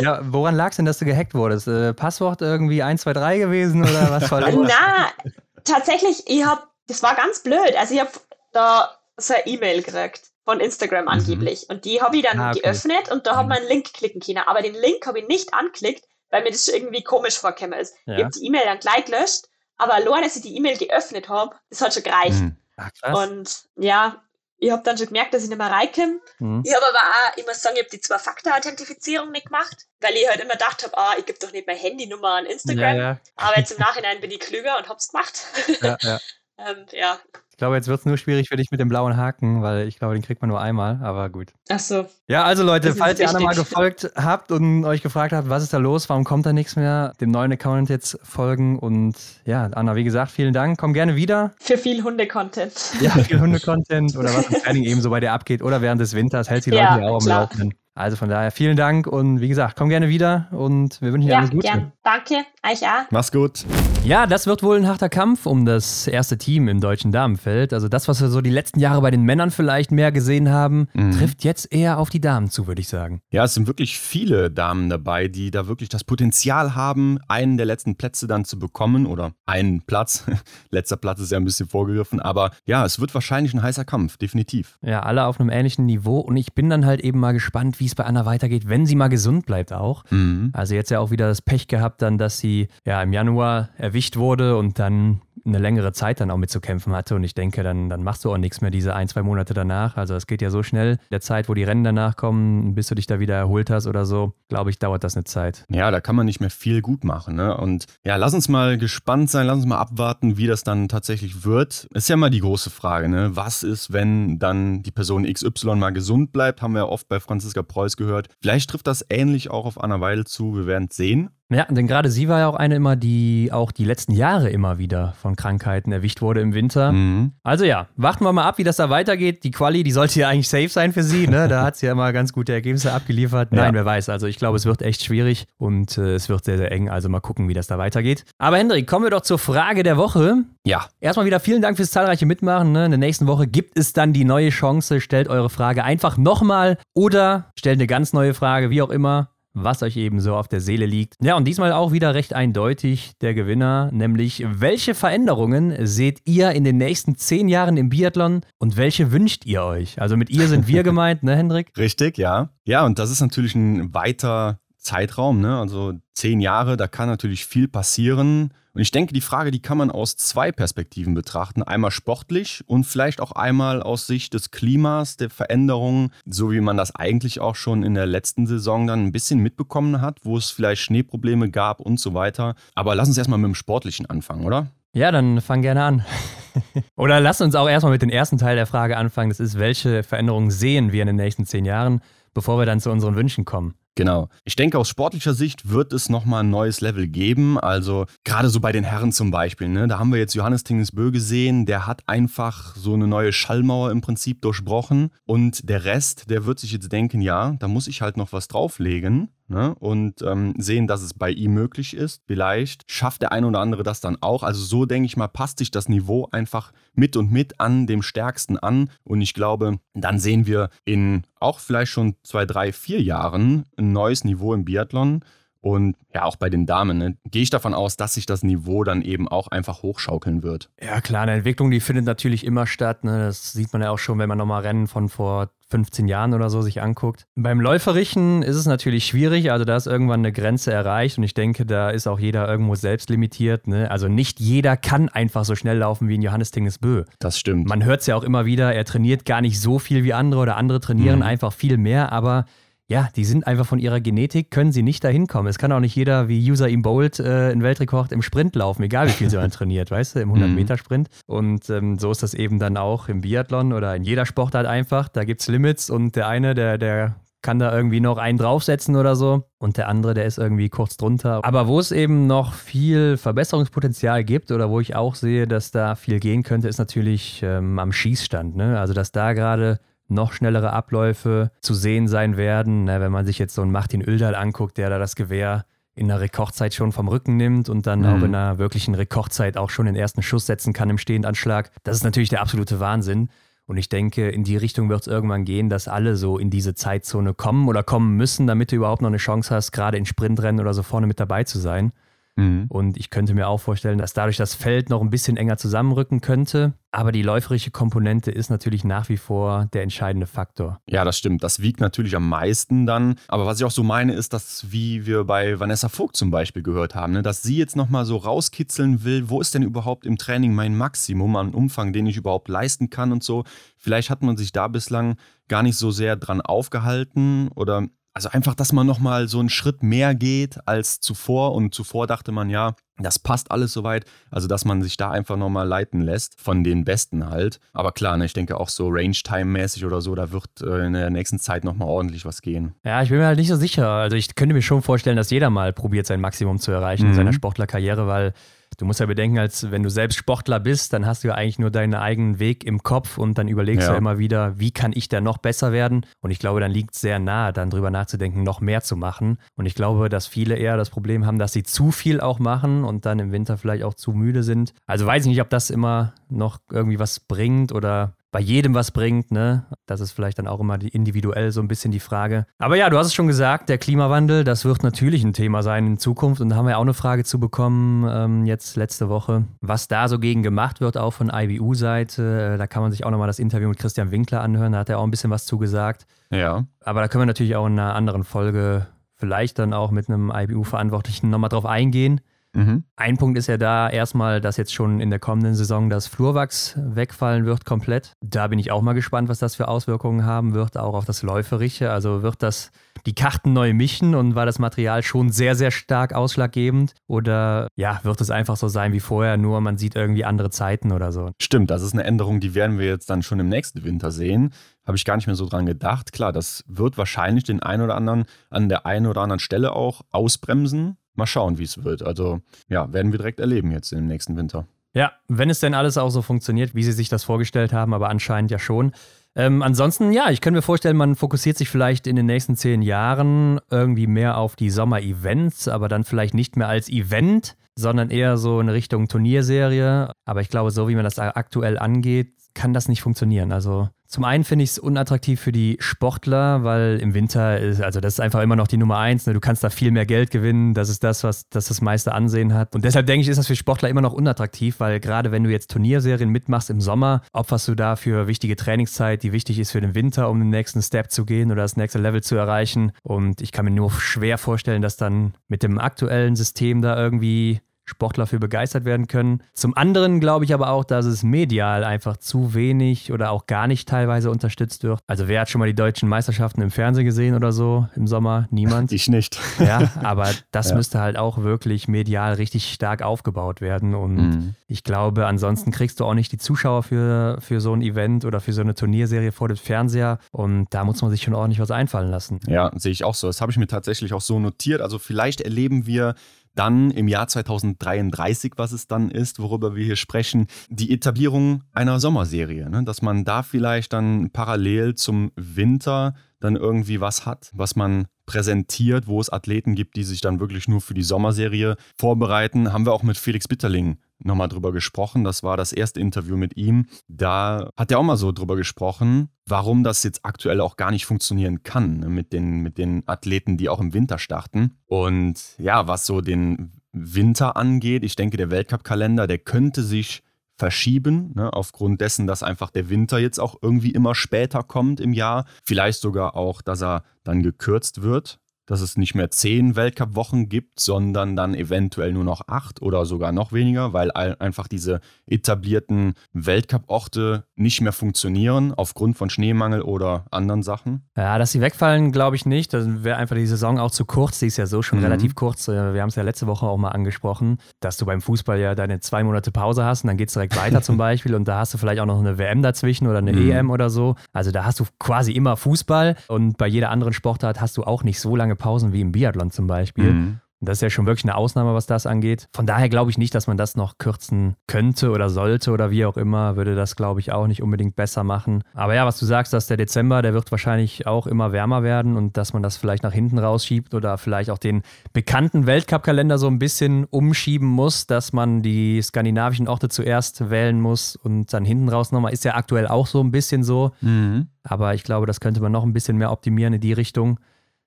ja, woran lag es denn, dass du gehackt wurdest? Äh, Passwort irgendwie 123 gewesen oder was war das? Na, tatsächlich, ich habe, das war ganz blöd. Also ich habe da so eine E-Mail gekriegt von Instagram mhm. angeblich. Mhm. Und die habe ich dann ah, okay. geöffnet und da mhm. habe ich einen Link klicken können. Aber den Link habe ich nicht anklickt, weil mir das irgendwie komisch vorgekommen ist. Ja. Ich habe die E-Mail dann gleich gelöscht, aber allein, dass ich die E-Mail geöffnet habe, das hat schon gereicht. Mhm. Ach, und ja, ich habe dann schon gemerkt, dass ich nicht mehr reinkomme. Mhm. Ich habe aber auch, ich muss sagen, ich habe die Zwei-Faktor-Authentifizierung nicht gemacht, weil ich halt immer gedacht habe, ah, ich gebe doch nicht meine Handynummer an Instagram. Ja, ja. Aber jetzt im Nachhinein bin ich klüger und hab's gemacht. Ja, ja. ähm, ja. Ich glaube, jetzt wird es nur schwierig für dich mit dem blauen Haken, weil ich glaube, den kriegt man nur einmal, aber gut. Ach so. Ja, also Leute, falls ihr Anna mal gefolgt habt und euch gefragt habt, was ist da los, warum kommt da nichts mehr, dem neuen Account jetzt folgen und ja, Anna, wie gesagt, vielen Dank, komm gerne wieder. Für viel Hunde-Content. Ja, viel Hunde-Content oder was im Training eben so bei dir abgeht oder während des Winters, hält die Leute ja, auch am Laufenden. Also von daher vielen Dank und wie gesagt, komm gerne wieder und wir wünschen dir ja, alles Gute. Gern. Danke, euch auch. Mach's gut. Ja, das wird wohl ein harter Kampf um das erste Team im deutschen Damenfeld. Also das, was wir so die letzten Jahre bei den Männern vielleicht mehr gesehen haben, Mhm. trifft jetzt eher auf die Damen zu, würde ich sagen. Ja, es sind wirklich viele Damen dabei, die da wirklich das Potenzial haben, einen der letzten Plätze dann zu bekommen oder einen Platz. Letzter Platz ist ja ein bisschen vorgegriffen, aber ja, es wird wahrscheinlich ein heißer Kampf, definitiv. Ja, alle auf einem ähnlichen Niveau und ich bin dann halt eben mal gespannt, wie es bei Anna weitergeht, wenn sie mal gesund bleibt auch. Mhm. Also jetzt ja auch wieder das Pech gehabt dann, dass sie ja im Januar erwischt wurde und dann eine längere Zeit dann auch mitzukämpfen hatte. Und ich denke, dann, dann machst du auch nichts mehr diese ein, zwei Monate danach. Also es geht ja so schnell. Der Zeit, wo die Rennen danach kommen, bis du dich da wieder erholt hast oder so, glaube ich, dauert das eine Zeit. Ja, da kann man nicht mehr viel gut machen. Ne? Und ja, lass uns mal gespannt sein, lass uns mal abwarten, wie das dann tatsächlich wird. Ist ja mal die große Frage, ne? Was ist, wenn dann die Person XY mal gesund bleibt? Haben wir ja oft bei Franziska Preuß gehört. Vielleicht trifft das ähnlich auch auf Anna Weidel zu. Wir werden es sehen. Ja, denn gerade sie war ja auch eine immer, die auch die letzten Jahre immer wieder von Krankheiten erwischt wurde im Winter. Mhm. Also ja, warten wir mal ab, wie das da weitergeht. Die Quali, die sollte ja eigentlich safe sein für sie. Ne? Da hat sie ja immer ganz gute Ergebnisse abgeliefert. Nein, Ja. wer weiß. Also ich glaube, es wird echt schwierig und äh, es wird sehr, sehr eng. Also mal gucken, wie das da weitergeht. Aber Hendrik, kommen wir doch zur Frage der Woche. Ja, Erstmal wieder vielen Dank fürs zahlreiche Mitmachen. Ne? In der nächsten Woche gibt es dann die neue Chance. Stellt eure Frage einfach nochmal oder stellt eine ganz neue Frage, wie auch immer, was euch eben so auf der Seele liegt. Ja, und diesmal auch wieder recht eindeutig der Gewinner, nämlich welche Veränderungen seht ihr in den nächsten zehn Jahren im Biathlon und welche wünscht ihr euch? Also mit ihr sind wir gemeint, ne, Hendrik? richtig, ja. Ja, und das ist natürlich ein weiter Zeitraum, ne? Also zehn Jahre, da kann natürlich viel passieren. Und ich denke, die Frage, die kann man aus zwei Perspektiven betrachten. Einmal sportlich und vielleicht auch einmal aus Sicht des Klimas, der Veränderungen, so wie man das eigentlich auch schon in der letzten Saison dann ein bisschen mitbekommen hat, wo es vielleicht Schneeprobleme gab und so weiter. Aber lass uns erstmal mit dem Sportlichen anfangen, oder? Ja, dann fang gerne an. Oder lass uns auch erstmal mit dem ersten Teil der Frage anfangen. Das ist, welche Veränderungen sehen wir in den nächsten zehn Jahren, bevor wir dann zu unseren Wünschen kommen? Genau. Ich denke, aus sportlicher Sicht wird es nochmal ein neues Level geben. Also gerade so bei den Herren zum Beispiel. Ne? Da haben wir jetzt Johannes Tingesbö gesehen. Der hat einfach so eine neue Schallmauer im Prinzip durchbrochen. Und der Rest, der wird sich jetzt denken, ja, da muss ich halt noch was drauflegen. Ne? Und ähm, sehen, dass es bei ihm möglich ist. Vielleicht schafft der eine oder andere das dann auch. Also so denke ich mal, passt sich das Niveau einfach mit und mit an dem Stärksten an. Und ich glaube, dann sehen wir in auch vielleicht schon zwei, drei, vier Jahren ein neues Niveau im Biathlon. Und ja, auch bei den Damen ne, gehe ich davon aus, dass sich das Niveau dann eben auch einfach hochschaukeln wird. Ja, klar, eine Entwicklung, die findet natürlich immer statt. Ne? Das sieht man ja auch schon, wenn man nochmal Rennen von vor 15 Jahren oder so sich anguckt. Beim Läuferischen ist es natürlich schwierig, also da ist irgendwann eine Grenze erreicht und ich denke, da ist auch jeder irgendwo selbst limitiert. Ne? Also nicht jeder kann einfach so schnell laufen wie ein Johannes Tingesbö. Das stimmt. Man hört es ja auch immer wieder, er trainiert gar nicht so viel wie andere oder andere trainieren Mhm. einfach viel mehr, aber ja, die sind einfach von ihrer Genetik, können sie nicht dahin kommen. Es kann auch nicht jeder wie User im Bolt äh, einen Weltrekord im Sprint laufen, egal wie viel sie man trainiert, weißt du, im 100-Meter-Sprint. Und ähm, so ist das eben dann auch im Biathlon oder in jeder Sportart einfach. Da gibt es Limits und der eine, der, der kann da irgendwie noch einen draufsetzen oder so und der andere, der ist irgendwie kurz drunter. Aber wo es eben noch viel Verbesserungspotenzial gibt oder wo ich auch sehe, dass da viel gehen könnte, ist natürlich ähm, am Schießstand. Ne? Also dass da gerade noch schnellere Abläufe zu sehen sein werden. Ne? Wenn man sich jetzt so einen Martin Oeldal anguckt, der da das Gewehr in der Rekordzeit schon vom Rücken nimmt und dann Mhm. auch in einer wirklichen Rekordzeit auch schon den ersten Schuss setzen kann im Stehendanschlag. Das ist natürlich der absolute Wahnsinn. Und ich denke, in die Richtung wird es irgendwann gehen, dass alle so in diese Zeitzone kommen oder kommen müssen, damit du überhaupt noch eine Chance hast, gerade in Sprintrennen oder so vorne mit dabei zu sein. Mhm. Und ich könnte mir auch vorstellen, dass dadurch das Feld noch ein bisschen enger zusammenrücken könnte. Aber die läuferische Komponente ist natürlich nach wie vor der entscheidende Faktor. Ja, das stimmt. Das wiegt natürlich am meisten dann. Aber was ich auch so meine, ist, dass, wie wir bei Vanessa Vogt zum Beispiel gehört haben, ne, dass sie jetzt nochmal so rauskitzeln will, wo ist denn überhaupt im Training mein Maximum an Umfang, den ich überhaupt leisten kann und so. Vielleicht hat man sich da bislang gar nicht so sehr dran aufgehalten oder also einfach, dass man nochmal so einen Schritt mehr geht als zuvor. Und zuvor dachte man, ja, das passt alles soweit. Also, dass man sich da einfach nochmal leiten lässt von den Besten halt. Aber klar, ne, ich denke auch so Range-Time-mäßig oder so, da wird äh, in der nächsten Zeit nochmal ordentlich was gehen. Ja, ich bin mir halt nicht so sicher. Also ich könnte mir schon vorstellen, dass jeder mal probiert, sein Maximum zu erreichen in Mhm. seiner Sportlerkarriere, weil du musst ja bedenken, als wenn du selbst Sportler bist, dann hast du ja eigentlich nur deinen eigenen Weg im Kopf und dann überlegst ja. du immer wieder, wie kann ich da noch besser werden? Und ich glaube, dann liegt es sehr nahe, dann drüber nachzudenken, noch mehr zu machen. Und ich glaube, dass viele eher das Problem haben, dass sie zu viel auch machen und dann im Winter vielleicht auch zu müde sind. Also weiß ich nicht, ob das immer noch irgendwie was bringt oder bei jedem was bringt, ne? Das ist vielleicht dann auch immer individuell so ein bisschen die Frage. Aber ja, du hast es schon gesagt, der Klimawandel, das wird natürlich ein Thema sein in Zukunft. Und da haben wir auch eine Frage zu bekommen, ähm, jetzt letzte Woche, was da so gegen gemacht wird, auch von IBU-Seite. Äh, da kann man sich auch nochmal das Interview mit Christian Winkler anhören, da hat er auch ein bisschen was zugesagt. Ja. Aber da können wir natürlich auch in einer anderen Folge vielleicht dann auch mit einem IBU-Verantwortlichen nochmal drauf eingehen. Mhm. Ein Punkt ist ja da erstmal, dass jetzt schon in der kommenden Saison das Flurwachs wegfallen wird komplett. Da bin ich auch mal gespannt, was das für Auswirkungen haben wird, auch auf das Läuferische. Also wird das die Karten neu mischen und war das Material schon sehr, sehr stark ausschlaggebend? Oder ja, wird es einfach so sein wie vorher, nur man sieht irgendwie andere Zeiten oder so? Stimmt, das ist eine Änderung, die werden wir jetzt dann schon im nächsten Winter sehen habe ich gar nicht mehr so dran gedacht. Klar, das wird wahrscheinlich den einen oder anderen an der einen oder anderen Stelle auch ausbremsen mal schauen, wie es wird. Also ja, werden wir direkt erleben jetzt im nächsten Winter. Ja, wenn es denn alles auch so funktioniert, wie Sie sich das vorgestellt haben, aber anscheinend ja schon. Ähm, ansonsten, ja, ich könnte mir vorstellen, man fokussiert sich vielleicht in den nächsten zehn Jahren irgendwie mehr auf die Sommer-Events, aber dann vielleicht nicht mehr als Event, sondern eher so in Richtung Turnierserie. Aber ich glaube, so wie man das aktuell angeht, kann das nicht funktionieren. Also zum einen finde ich es unattraktiv für die Sportler, weil im Winter ist, also das ist einfach immer noch die Nummer eins. Ne? Du kannst da viel mehr Geld gewinnen. Das ist das, was das, das meiste Ansehen hat. Und deshalb denke ich, ist das für Sportler immer noch unattraktiv, weil gerade wenn du jetzt Turnierserien mitmachst im Sommer, opferst du dafür wichtige Trainingszeit, die wichtig ist für den Winter, um den nächsten Step zu gehen oder das nächste Level zu erreichen. Und ich kann mir nur schwer vorstellen, dass dann mit dem aktuellen System da irgendwie Sportler für begeistert werden können. Zum anderen glaube ich aber auch, dass es medial einfach zu wenig oder auch gar nicht teilweise unterstützt wird. Also wer hat schon mal die deutschen Meisterschaften im Fernsehen gesehen oder so im Sommer? Niemand. Ich nicht. Ja, aber das ja. müsste halt auch wirklich medial richtig stark aufgebaut werden. Und mhm. ich glaube, ansonsten kriegst du auch nicht die Zuschauer für, für so ein Event oder für so eine Turnierserie vor dem Fernseher. Und da muss man sich schon ordentlich was einfallen lassen. Ja, sehe ich auch so. Das habe ich mir tatsächlich auch so notiert. Also vielleicht erleben wir dann im Jahr 2033, was es dann ist, worüber wir hier sprechen, die Etablierung einer Sommerserie. Ne? Dass man da vielleicht dann parallel zum Winter dann irgendwie was hat, was man präsentiert, wo es Athleten gibt, die sich dann wirklich nur für die Sommerserie vorbereiten. Haben wir auch mit Felix Bitterling nochmal drüber gesprochen. Das war das erste Interview mit ihm. Da hat er auch mal so drüber gesprochen, warum das jetzt aktuell auch gar nicht funktionieren kann ne, mit den, mit den Athleten, die auch im Winter starten. Und ja, was so den Winter angeht, ich denke, der Weltcup-Kalender, der könnte sich verschieben, ne, aufgrund dessen, dass einfach der Winter jetzt auch irgendwie immer später kommt im Jahr. Vielleicht sogar auch, dass er dann gekürzt wird dass es nicht mehr zehn Weltcup-Wochen gibt, sondern dann eventuell nur noch acht oder sogar noch weniger, weil einfach diese etablierten Weltcup-Orte nicht mehr funktionieren aufgrund von Schneemangel oder anderen Sachen. Ja, dass sie wegfallen, glaube ich nicht. Dann wäre einfach die Saison auch zu kurz. Die ist ja so schon mhm. relativ kurz. Äh, wir haben es ja letzte Woche auch mal angesprochen, dass du beim Fußball ja deine zwei Monate Pause hast und dann geht es direkt weiter zum Beispiel und da hast du vielleicht auch noch eine WM dazwischen oder eine mhm. EM oder so. Also da hast du quasi immer Fußball und bei jeder anderen Sportart hast du auch nicht so lange Pausen wie im Biathlon zum Beispiel. Mhm. Das ist ja schon wirklich eine Ausnahme, was das angeht. Von daher glaube ich nicht, dass man das noch kürzen könnte oder sollte oder wie auch immer, würde das, glaube ich, auch nicht unbedingt besser machen. Aber ja, was du sagst, dass der Dezember, der wird wahrscheinlich auch immer wärmer werden und dass man das vielleicht nach hinten rausschiebt oder vielleicht auch den bekannten Weltcup-Kalender so ein bisschen umschieben muss, dass man die skandinavischen Orte zuerst wählen muss und dann hinten raus nochmal, ist ja aktuell auch so ein bisschen so. Mhm. Aber ich glaube, das könnte man noch ein bisschen mehr optimieren in die Richtung.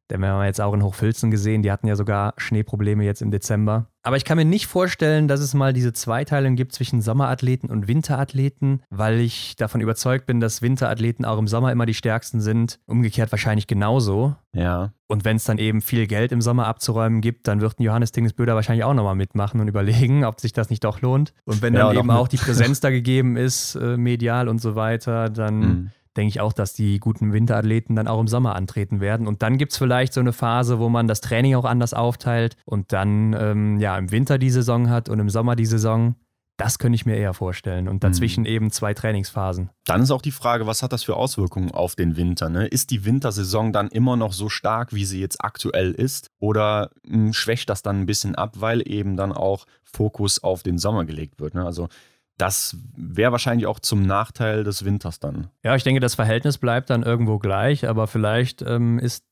Denn wir haben jetzt auch in Hochfilzen gesehen, die hatten ja sogar Schneeprobleme jetzt im Dezember. Aber ich kann mir nicht vorstellen, dass es mal diese Zweiteilung gibt zwischen Sommerathleten und Winterathleten, weil ich davon überzeugt bin, dass Winterathleten auch im Sommer immer die stärksten sind. Umgekehrt wahrscheinlich genauso. Ja. Und wenn es dann eben viel Geld im Sommer abzuräumen gibt, dann wird ein Johannes Dingesböder wahrscheinlich auch nochmal mitmachen und überlegen, ob sich das nicht doch lohnt. Und wenn dann ja, eben auch die Präsenz da gegeben ist, äh, medial und so weiter, dann. Mhm denke ich auch, dass die guten Winterathleten dann auch im Sommer antreten werden. Und dann gibt es vielleicht so eine Phase, wo man das Training auch anders aufteilt und dann ähm, ja im Winter die Saison hat und im Sommer die Saison. Das könnte ich mir eher vorstellen. Und dazwischen mhm. eben zwei Trainingsphasen. Dann ist auch die Frage, was hat das für Auswirkungen auf den Winter? Ne? Ist die Wintersaison dann immer noch so stark, wie sie jetzt aktuell ist? Oder mh, hm, schwächt das dann ein bisschen ab, weil eben dann auch Fokus auf den Sommer gelegt wird? Ne? Also das wäre wahrscheinlich auch zum Nachteil des Winters dann. Ja, ich denke, das Verhältnis bleibt dann irgendwo gleich, aber vielleicht ähm, ist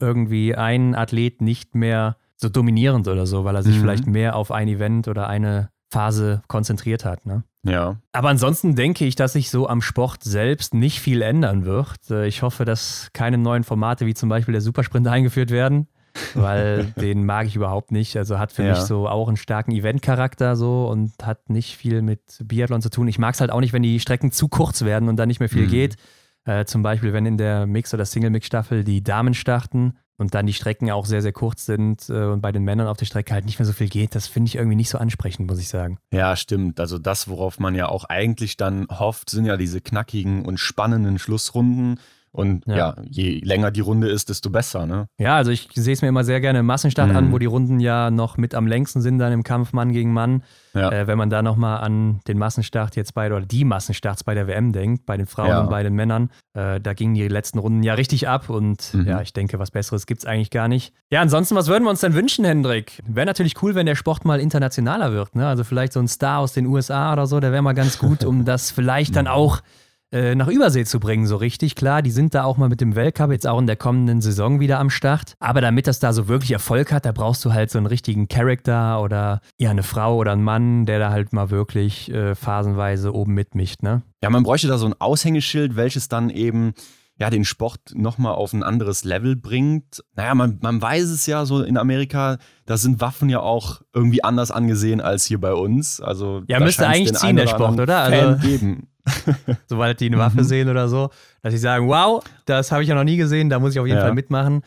irgendwie ein Athlet nicht mehr so dominierend oder so, weil er sich mhm. vielleicht mehr auf ein Event oder eine Phase konzentriert hat. Ne? Ja. Aber ansonsten denke ich, dass sich so am Sport selbst nicht viel ändern wird. Äh, ich hoffe, dass keine neuen Formate wie zum Beispiel der Supersprint eingeführt werden, weil den mag ich überhaupt nicht. Also hat für ja. mich so auch einen starken Eventcharakter so und hat nicht viel mit Biathlon zu tun. Ich mag es halt auch nicht, wenn die Strecken zu kurz werden und dann nicht mehr viel mhm. geht. Äh, zum Beispiel, wenn in der Mix- oder Single-Mix-Staffel die Damen starten und dann die Strecken auch sehr, sehr kurz sind äh, und bei den Männern auf der Strecke halt nicht mehr so viel geht, das finde ich irgendwie nicht so ansprechend, muss ich sagen. Ja, stimmt. Also das, worauf man ja auch eigentlich dann hofft, sind ja diese knackigen und spannenden Schlussrunden. Und ja. ja. je länger die Runde ist, desto besser, ne? Ja, also ich sehe es mir immer sehr gerne im Massenstart mhm. an, wo die Runden ja noch mit am längsten sind, dann im Kampf Mann gegen Mann. Ja. Äh, wenn man da nochmal an den Massenstart jetzt bei, oder die Massenstarts bei der WM denkt, bei den Frauen ja. und bei den Männern, äh, da gingen die letzten Runden ja richtig ab und mhm. ja, ich denke, was Besseres gibt es eigentlich gar nicht. Ja, ansonsten, was würden wir uns denn wünschen, Hendrik? Wäre natürlich cool, wenn der Sport mal internationaler wird, ne? Also vielleicht so ein Star aus den USA oder so, der wäre mal ganz gut, um das vielleicht dann auch äh, nach Übersee zu bringen, so richtig. Klar, die sind da auch mal mit dem Weltcup jetzt auch in der kommenden Saison wieder am Start. Aber damit das da so wirklich Erfolg hat, da brauchst du halt so einen richtigen Charakter oder ja, eine Frau oder einen Mann, der da halt mal wirklich äh, phasenweise oben mitmischt, ne? Ja, man bräuchte da so ein Aushängeschild, welches dann eben ja, den Sport nochmal auf ein anderes Level bringt. Naja, man, man weiß es ja so in Amerika, da sind Waffen ja auch irgendwie anders angesehen als hier bei uns. Also, ja, müsste eigentlich ziehen, der Sport, oder? Also, geben. Sobald die eine Waffe mhm. sehen oder so, dass sie sagen, wow, das habe ich ja noch nie gesehen, da muss ich auf jeden ja. Fall mitmachen.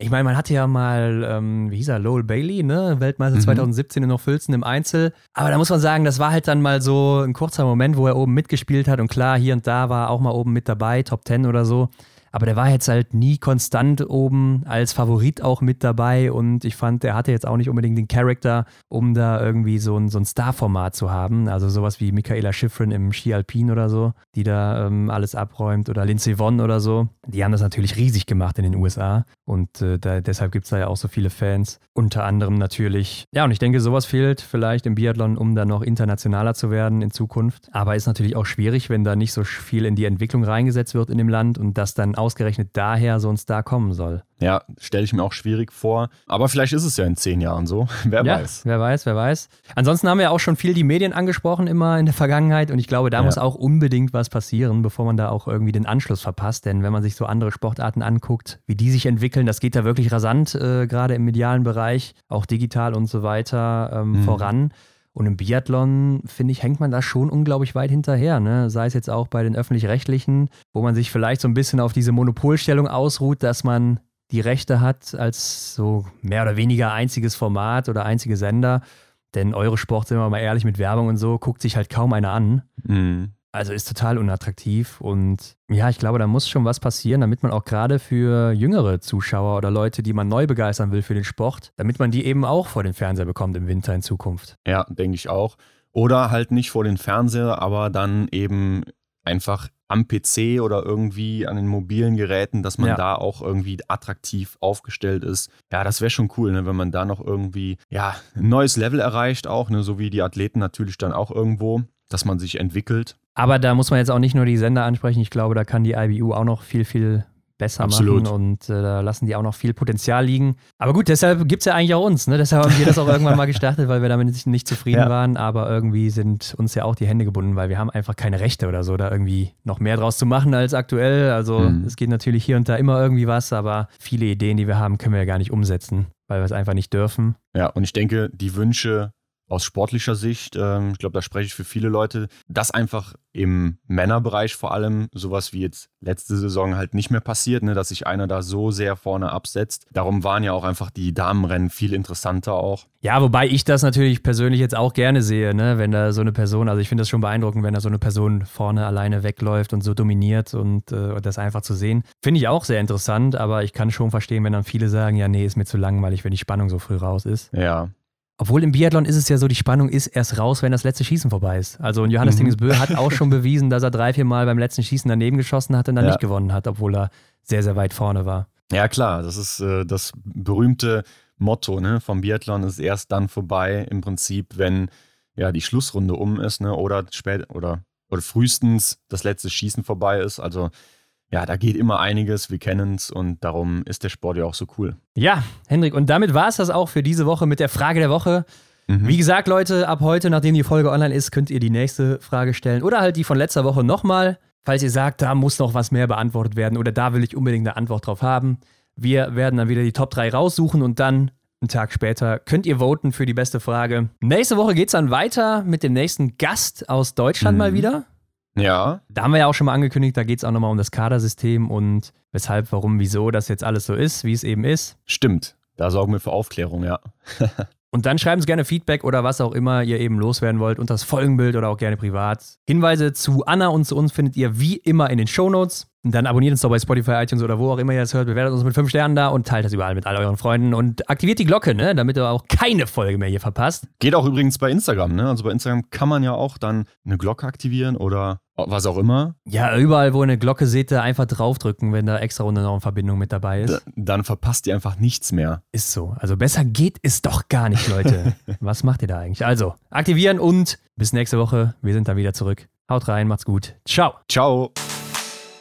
Ich meine, man hatte ja mal, ähm, wie hieß er, Lowell Bailey, ne? Weltmeister mhm. 2017 in Hochfilzen im Einzel. Aber da muss man sagen, das war halt dann mal so ein kurzer Moment, wo er oben mitgespielt hat. Und klar, hier und da war er auch mal oben mit dabei, Top 10 oder so. Aber der war jetzt halt nie konstant oben als Favorit auch mit dabei und ich fand, der hatte jetzt auch nicht unbedingt den Charakter, um da irgendwie so ein, so ein Star-Format zu haben. Also sowas wie Michaela Schifrin im Ski Alpin oder so, die da ähm, alles abräumt oder Lindsey Vonn oder so. Die haben das natürlich riesig gemacht in den USA und äh, da, deshalb gibt es da ja auch so viele Fans. Unter anderem natürlich, ja, und ich denke, sowas fehlt vielleicht im Biathlon, um da noch internationaler zu werden in Zukunft. Aber ist natürlich auch schwierig, wenn da nicht so viel in die Entwicklung reingesetzt wird in dem Land und das dann ausgerechnet daher so ein Star kommen soll. Ja, stelle ich mir auch schwierig vor. Aber vielleicht ist es ja in zehn Jahren so. wer ja, weiß. Wer weiß, wer weiß. Ansonsten haben wir auch schon viel die Medien angesprochen immer in der Vergangenheit und ich glaube, da ja. muss auch unbedingt was passieren, bevor man da auch irgendwie den Anschluss verpasst. Denn wenn man sich so andere Sportarten anguckt, wie die sich entwickeln, das geht da wirklich rasant, äh, gerade im medialen Bereich, auch digital und so weiter ähm, mhm. voran. Und im Biathlon, finde ich, hängt man da schon unglaublich weit hinterher. Ne? Sei es jetzt auch bei den öffentlich-rechtlichen, wo man sich vielleicht so ein bisschen auf diese Monopolstellung ausruht, dass man die Rechte hat als so mehr oder weniger einziges Format oder einzige Sender. Denn eure Sport, sind wir mal ehrlich, mit Werbung und so, guckt sich halt kaum einer an. Mhm. Also ist total unattraktiv und ja, ich glaube, da muss schon was passieren, damit man auch gerade für jüngere Zuschauer oder Leute, die man neu begeistern will für den Sport, damit man die eben auch vor den Fernseher bekommt im Winter in Zukunft. Ja, denke ich auch. Oder halt nicht vor den Fernseher, aber dann eben einfach am PC oder irgendwie an den mobilen Geräten, dass man ja. da auch irgendwie attraktiv aufgestellt ist. Ja, das wäre schon cool, ne, wenn man da noch irgendwie ja, ein neues Level erreicht, auch, ne, so wie die Athleten natürlich dann auch irgendwo, dass man sich entwickelt. Aber da muss man jetzt auch nicht nur die Sender ansprechen. Ich glaube, da kann die IBU auch noch viel, viel besser Absolut. machen und äh, da lassen die auch noch viel Potenzial liegen. Aber gut, deshalb gibt es ja eigentlich auch uns. Ne? Deshalb haben wir das auch irgendwann mal gestartet, weil wir damit nicht, nicht zufrieden ja. waren. Aber irgendwie sind uns ja auch die Hände gebunden, weil wir haben einfach keine Rechte oder so, da irgendwie noch mehr draus zu machen als aktuell. Also mhm. es geht natürlich hier und da immer irgendwie was, aber viele Ideen, die wir haben, können wir ja gar nicht umsetzen, weil wir es einfach nicht dürfen. Ja, und ich denke, die Wünsche aus sportlicher Sicht, ähm, ich glaube, da spreche ich für viele Leute, dass einfach im Männerbereich vor allem sowas wie jetzt letzte Saison halt nicht mehr passiert, ne, dass sich einer da so sehr vorne absetzt. Darum waren ja auch einfach die Damenrennen viel interessanter auch. Ja, wobei ich das natürlich persönlich jetzt auch gerne sehe, ne, wenn da so eine Person, also ich finde das schon beeindruckend, wenn da so eine Person vorne alleine wegläuft und so dominiert und äh, das einfach zu sehen. Finde ich auch sehr interessant, aber ich kann schon verstehen, wenn dann viele sagen, ja, nee, ist mir zu langweilig, wenn die Spannung so früh raus ist. Ja. Obwohl im Biathlon ist es ja so, die Spannung ist erst raus, wenn das letzte Schießen vorbei ist. Also und Johannes mhm. Dingesbö hat auch schon bewiesen, dass er drei, vier Mal beim letzten Schießen daneben geschossen hat und dann ja. nicht gewonnen hat, obwohl er sehr, sehr weit vorne war. Ja, klar, das ist äh, das berühmte Motto ne, vom Biathlon, ist erst dann vorbei im Prinzip, wenn ja die Schlussrunde um ist, ne, oder spät oder, oder frühestens das letzte Schießen vorbei ist. Also ja, da geht immer einiges, wir kennen es und darum ist der Sport ja auch so cool. Ja, Hendrik, und damit war es das auch für diese Woche mit der Frage der Woche. Mhm. Wie gesagt, Leute, ab heute, nachdem die Folge online ist, könnt ihr die nächste Frage stellen oder halt die von letzter Woche nochmal, falls ihr sagt, da muss noch was mehr beantwortet werden oder da will ich unbedingt eine Antwort drauf haben. Wir werden dann wieder die Top 3 raussuchen und dann einen Tag später könnt ihr voten für die beste Frage. Nächste Woche geht es dann weiter mit dem nächsten Gast aus Deutschland mhm. mal wieder. Ja. Da haben wir ja auch schon mal angekündigt, da geht es auch nochmal um das Kadersystem und weshalb, warum, wieso das jetzt alles so ist, wie es eben ist. Stimmt. Da sorgen wir für Aufklärung, ja. und dann schreiben Sie gerne Feedback oder was auch immer ihr eben loswerden wollt unter das Folgenbild oder auch gerne privat. Hinweise zu Anna und zu uns findet ihr wie immer in den Shownotes. Dann abonniert uns doch bei Spotify, iTunes oder wo auch immer ihr das hört. Bewertet uns mit 5 Sternen da und teilt das überall mit all euren Freunden und aktiviert die Glocke, ne, damit ihr auch keine Folge mehr hier verpasst. Geht auch übrigens bei Instagram, ne? Also bei Instagram kann man ja auch dann eine Glocke aktivieren oder was auch immer. Ja, überall, wo ihr eine Glocke seht, einfach draufdrücken, wenn da extra Runde noch eine Verbindung mit dabei ist. Da, dann verpasst ihr einfach nichts mehr. Ist so. Also besser geht es doch gar nicht, Leute. was macht ihr da eigentlich? Also, aktivieren und bis nächste Woche. Wir sind dann wieder zurück. Haut rein, macht's gut. Ciao. Ciao.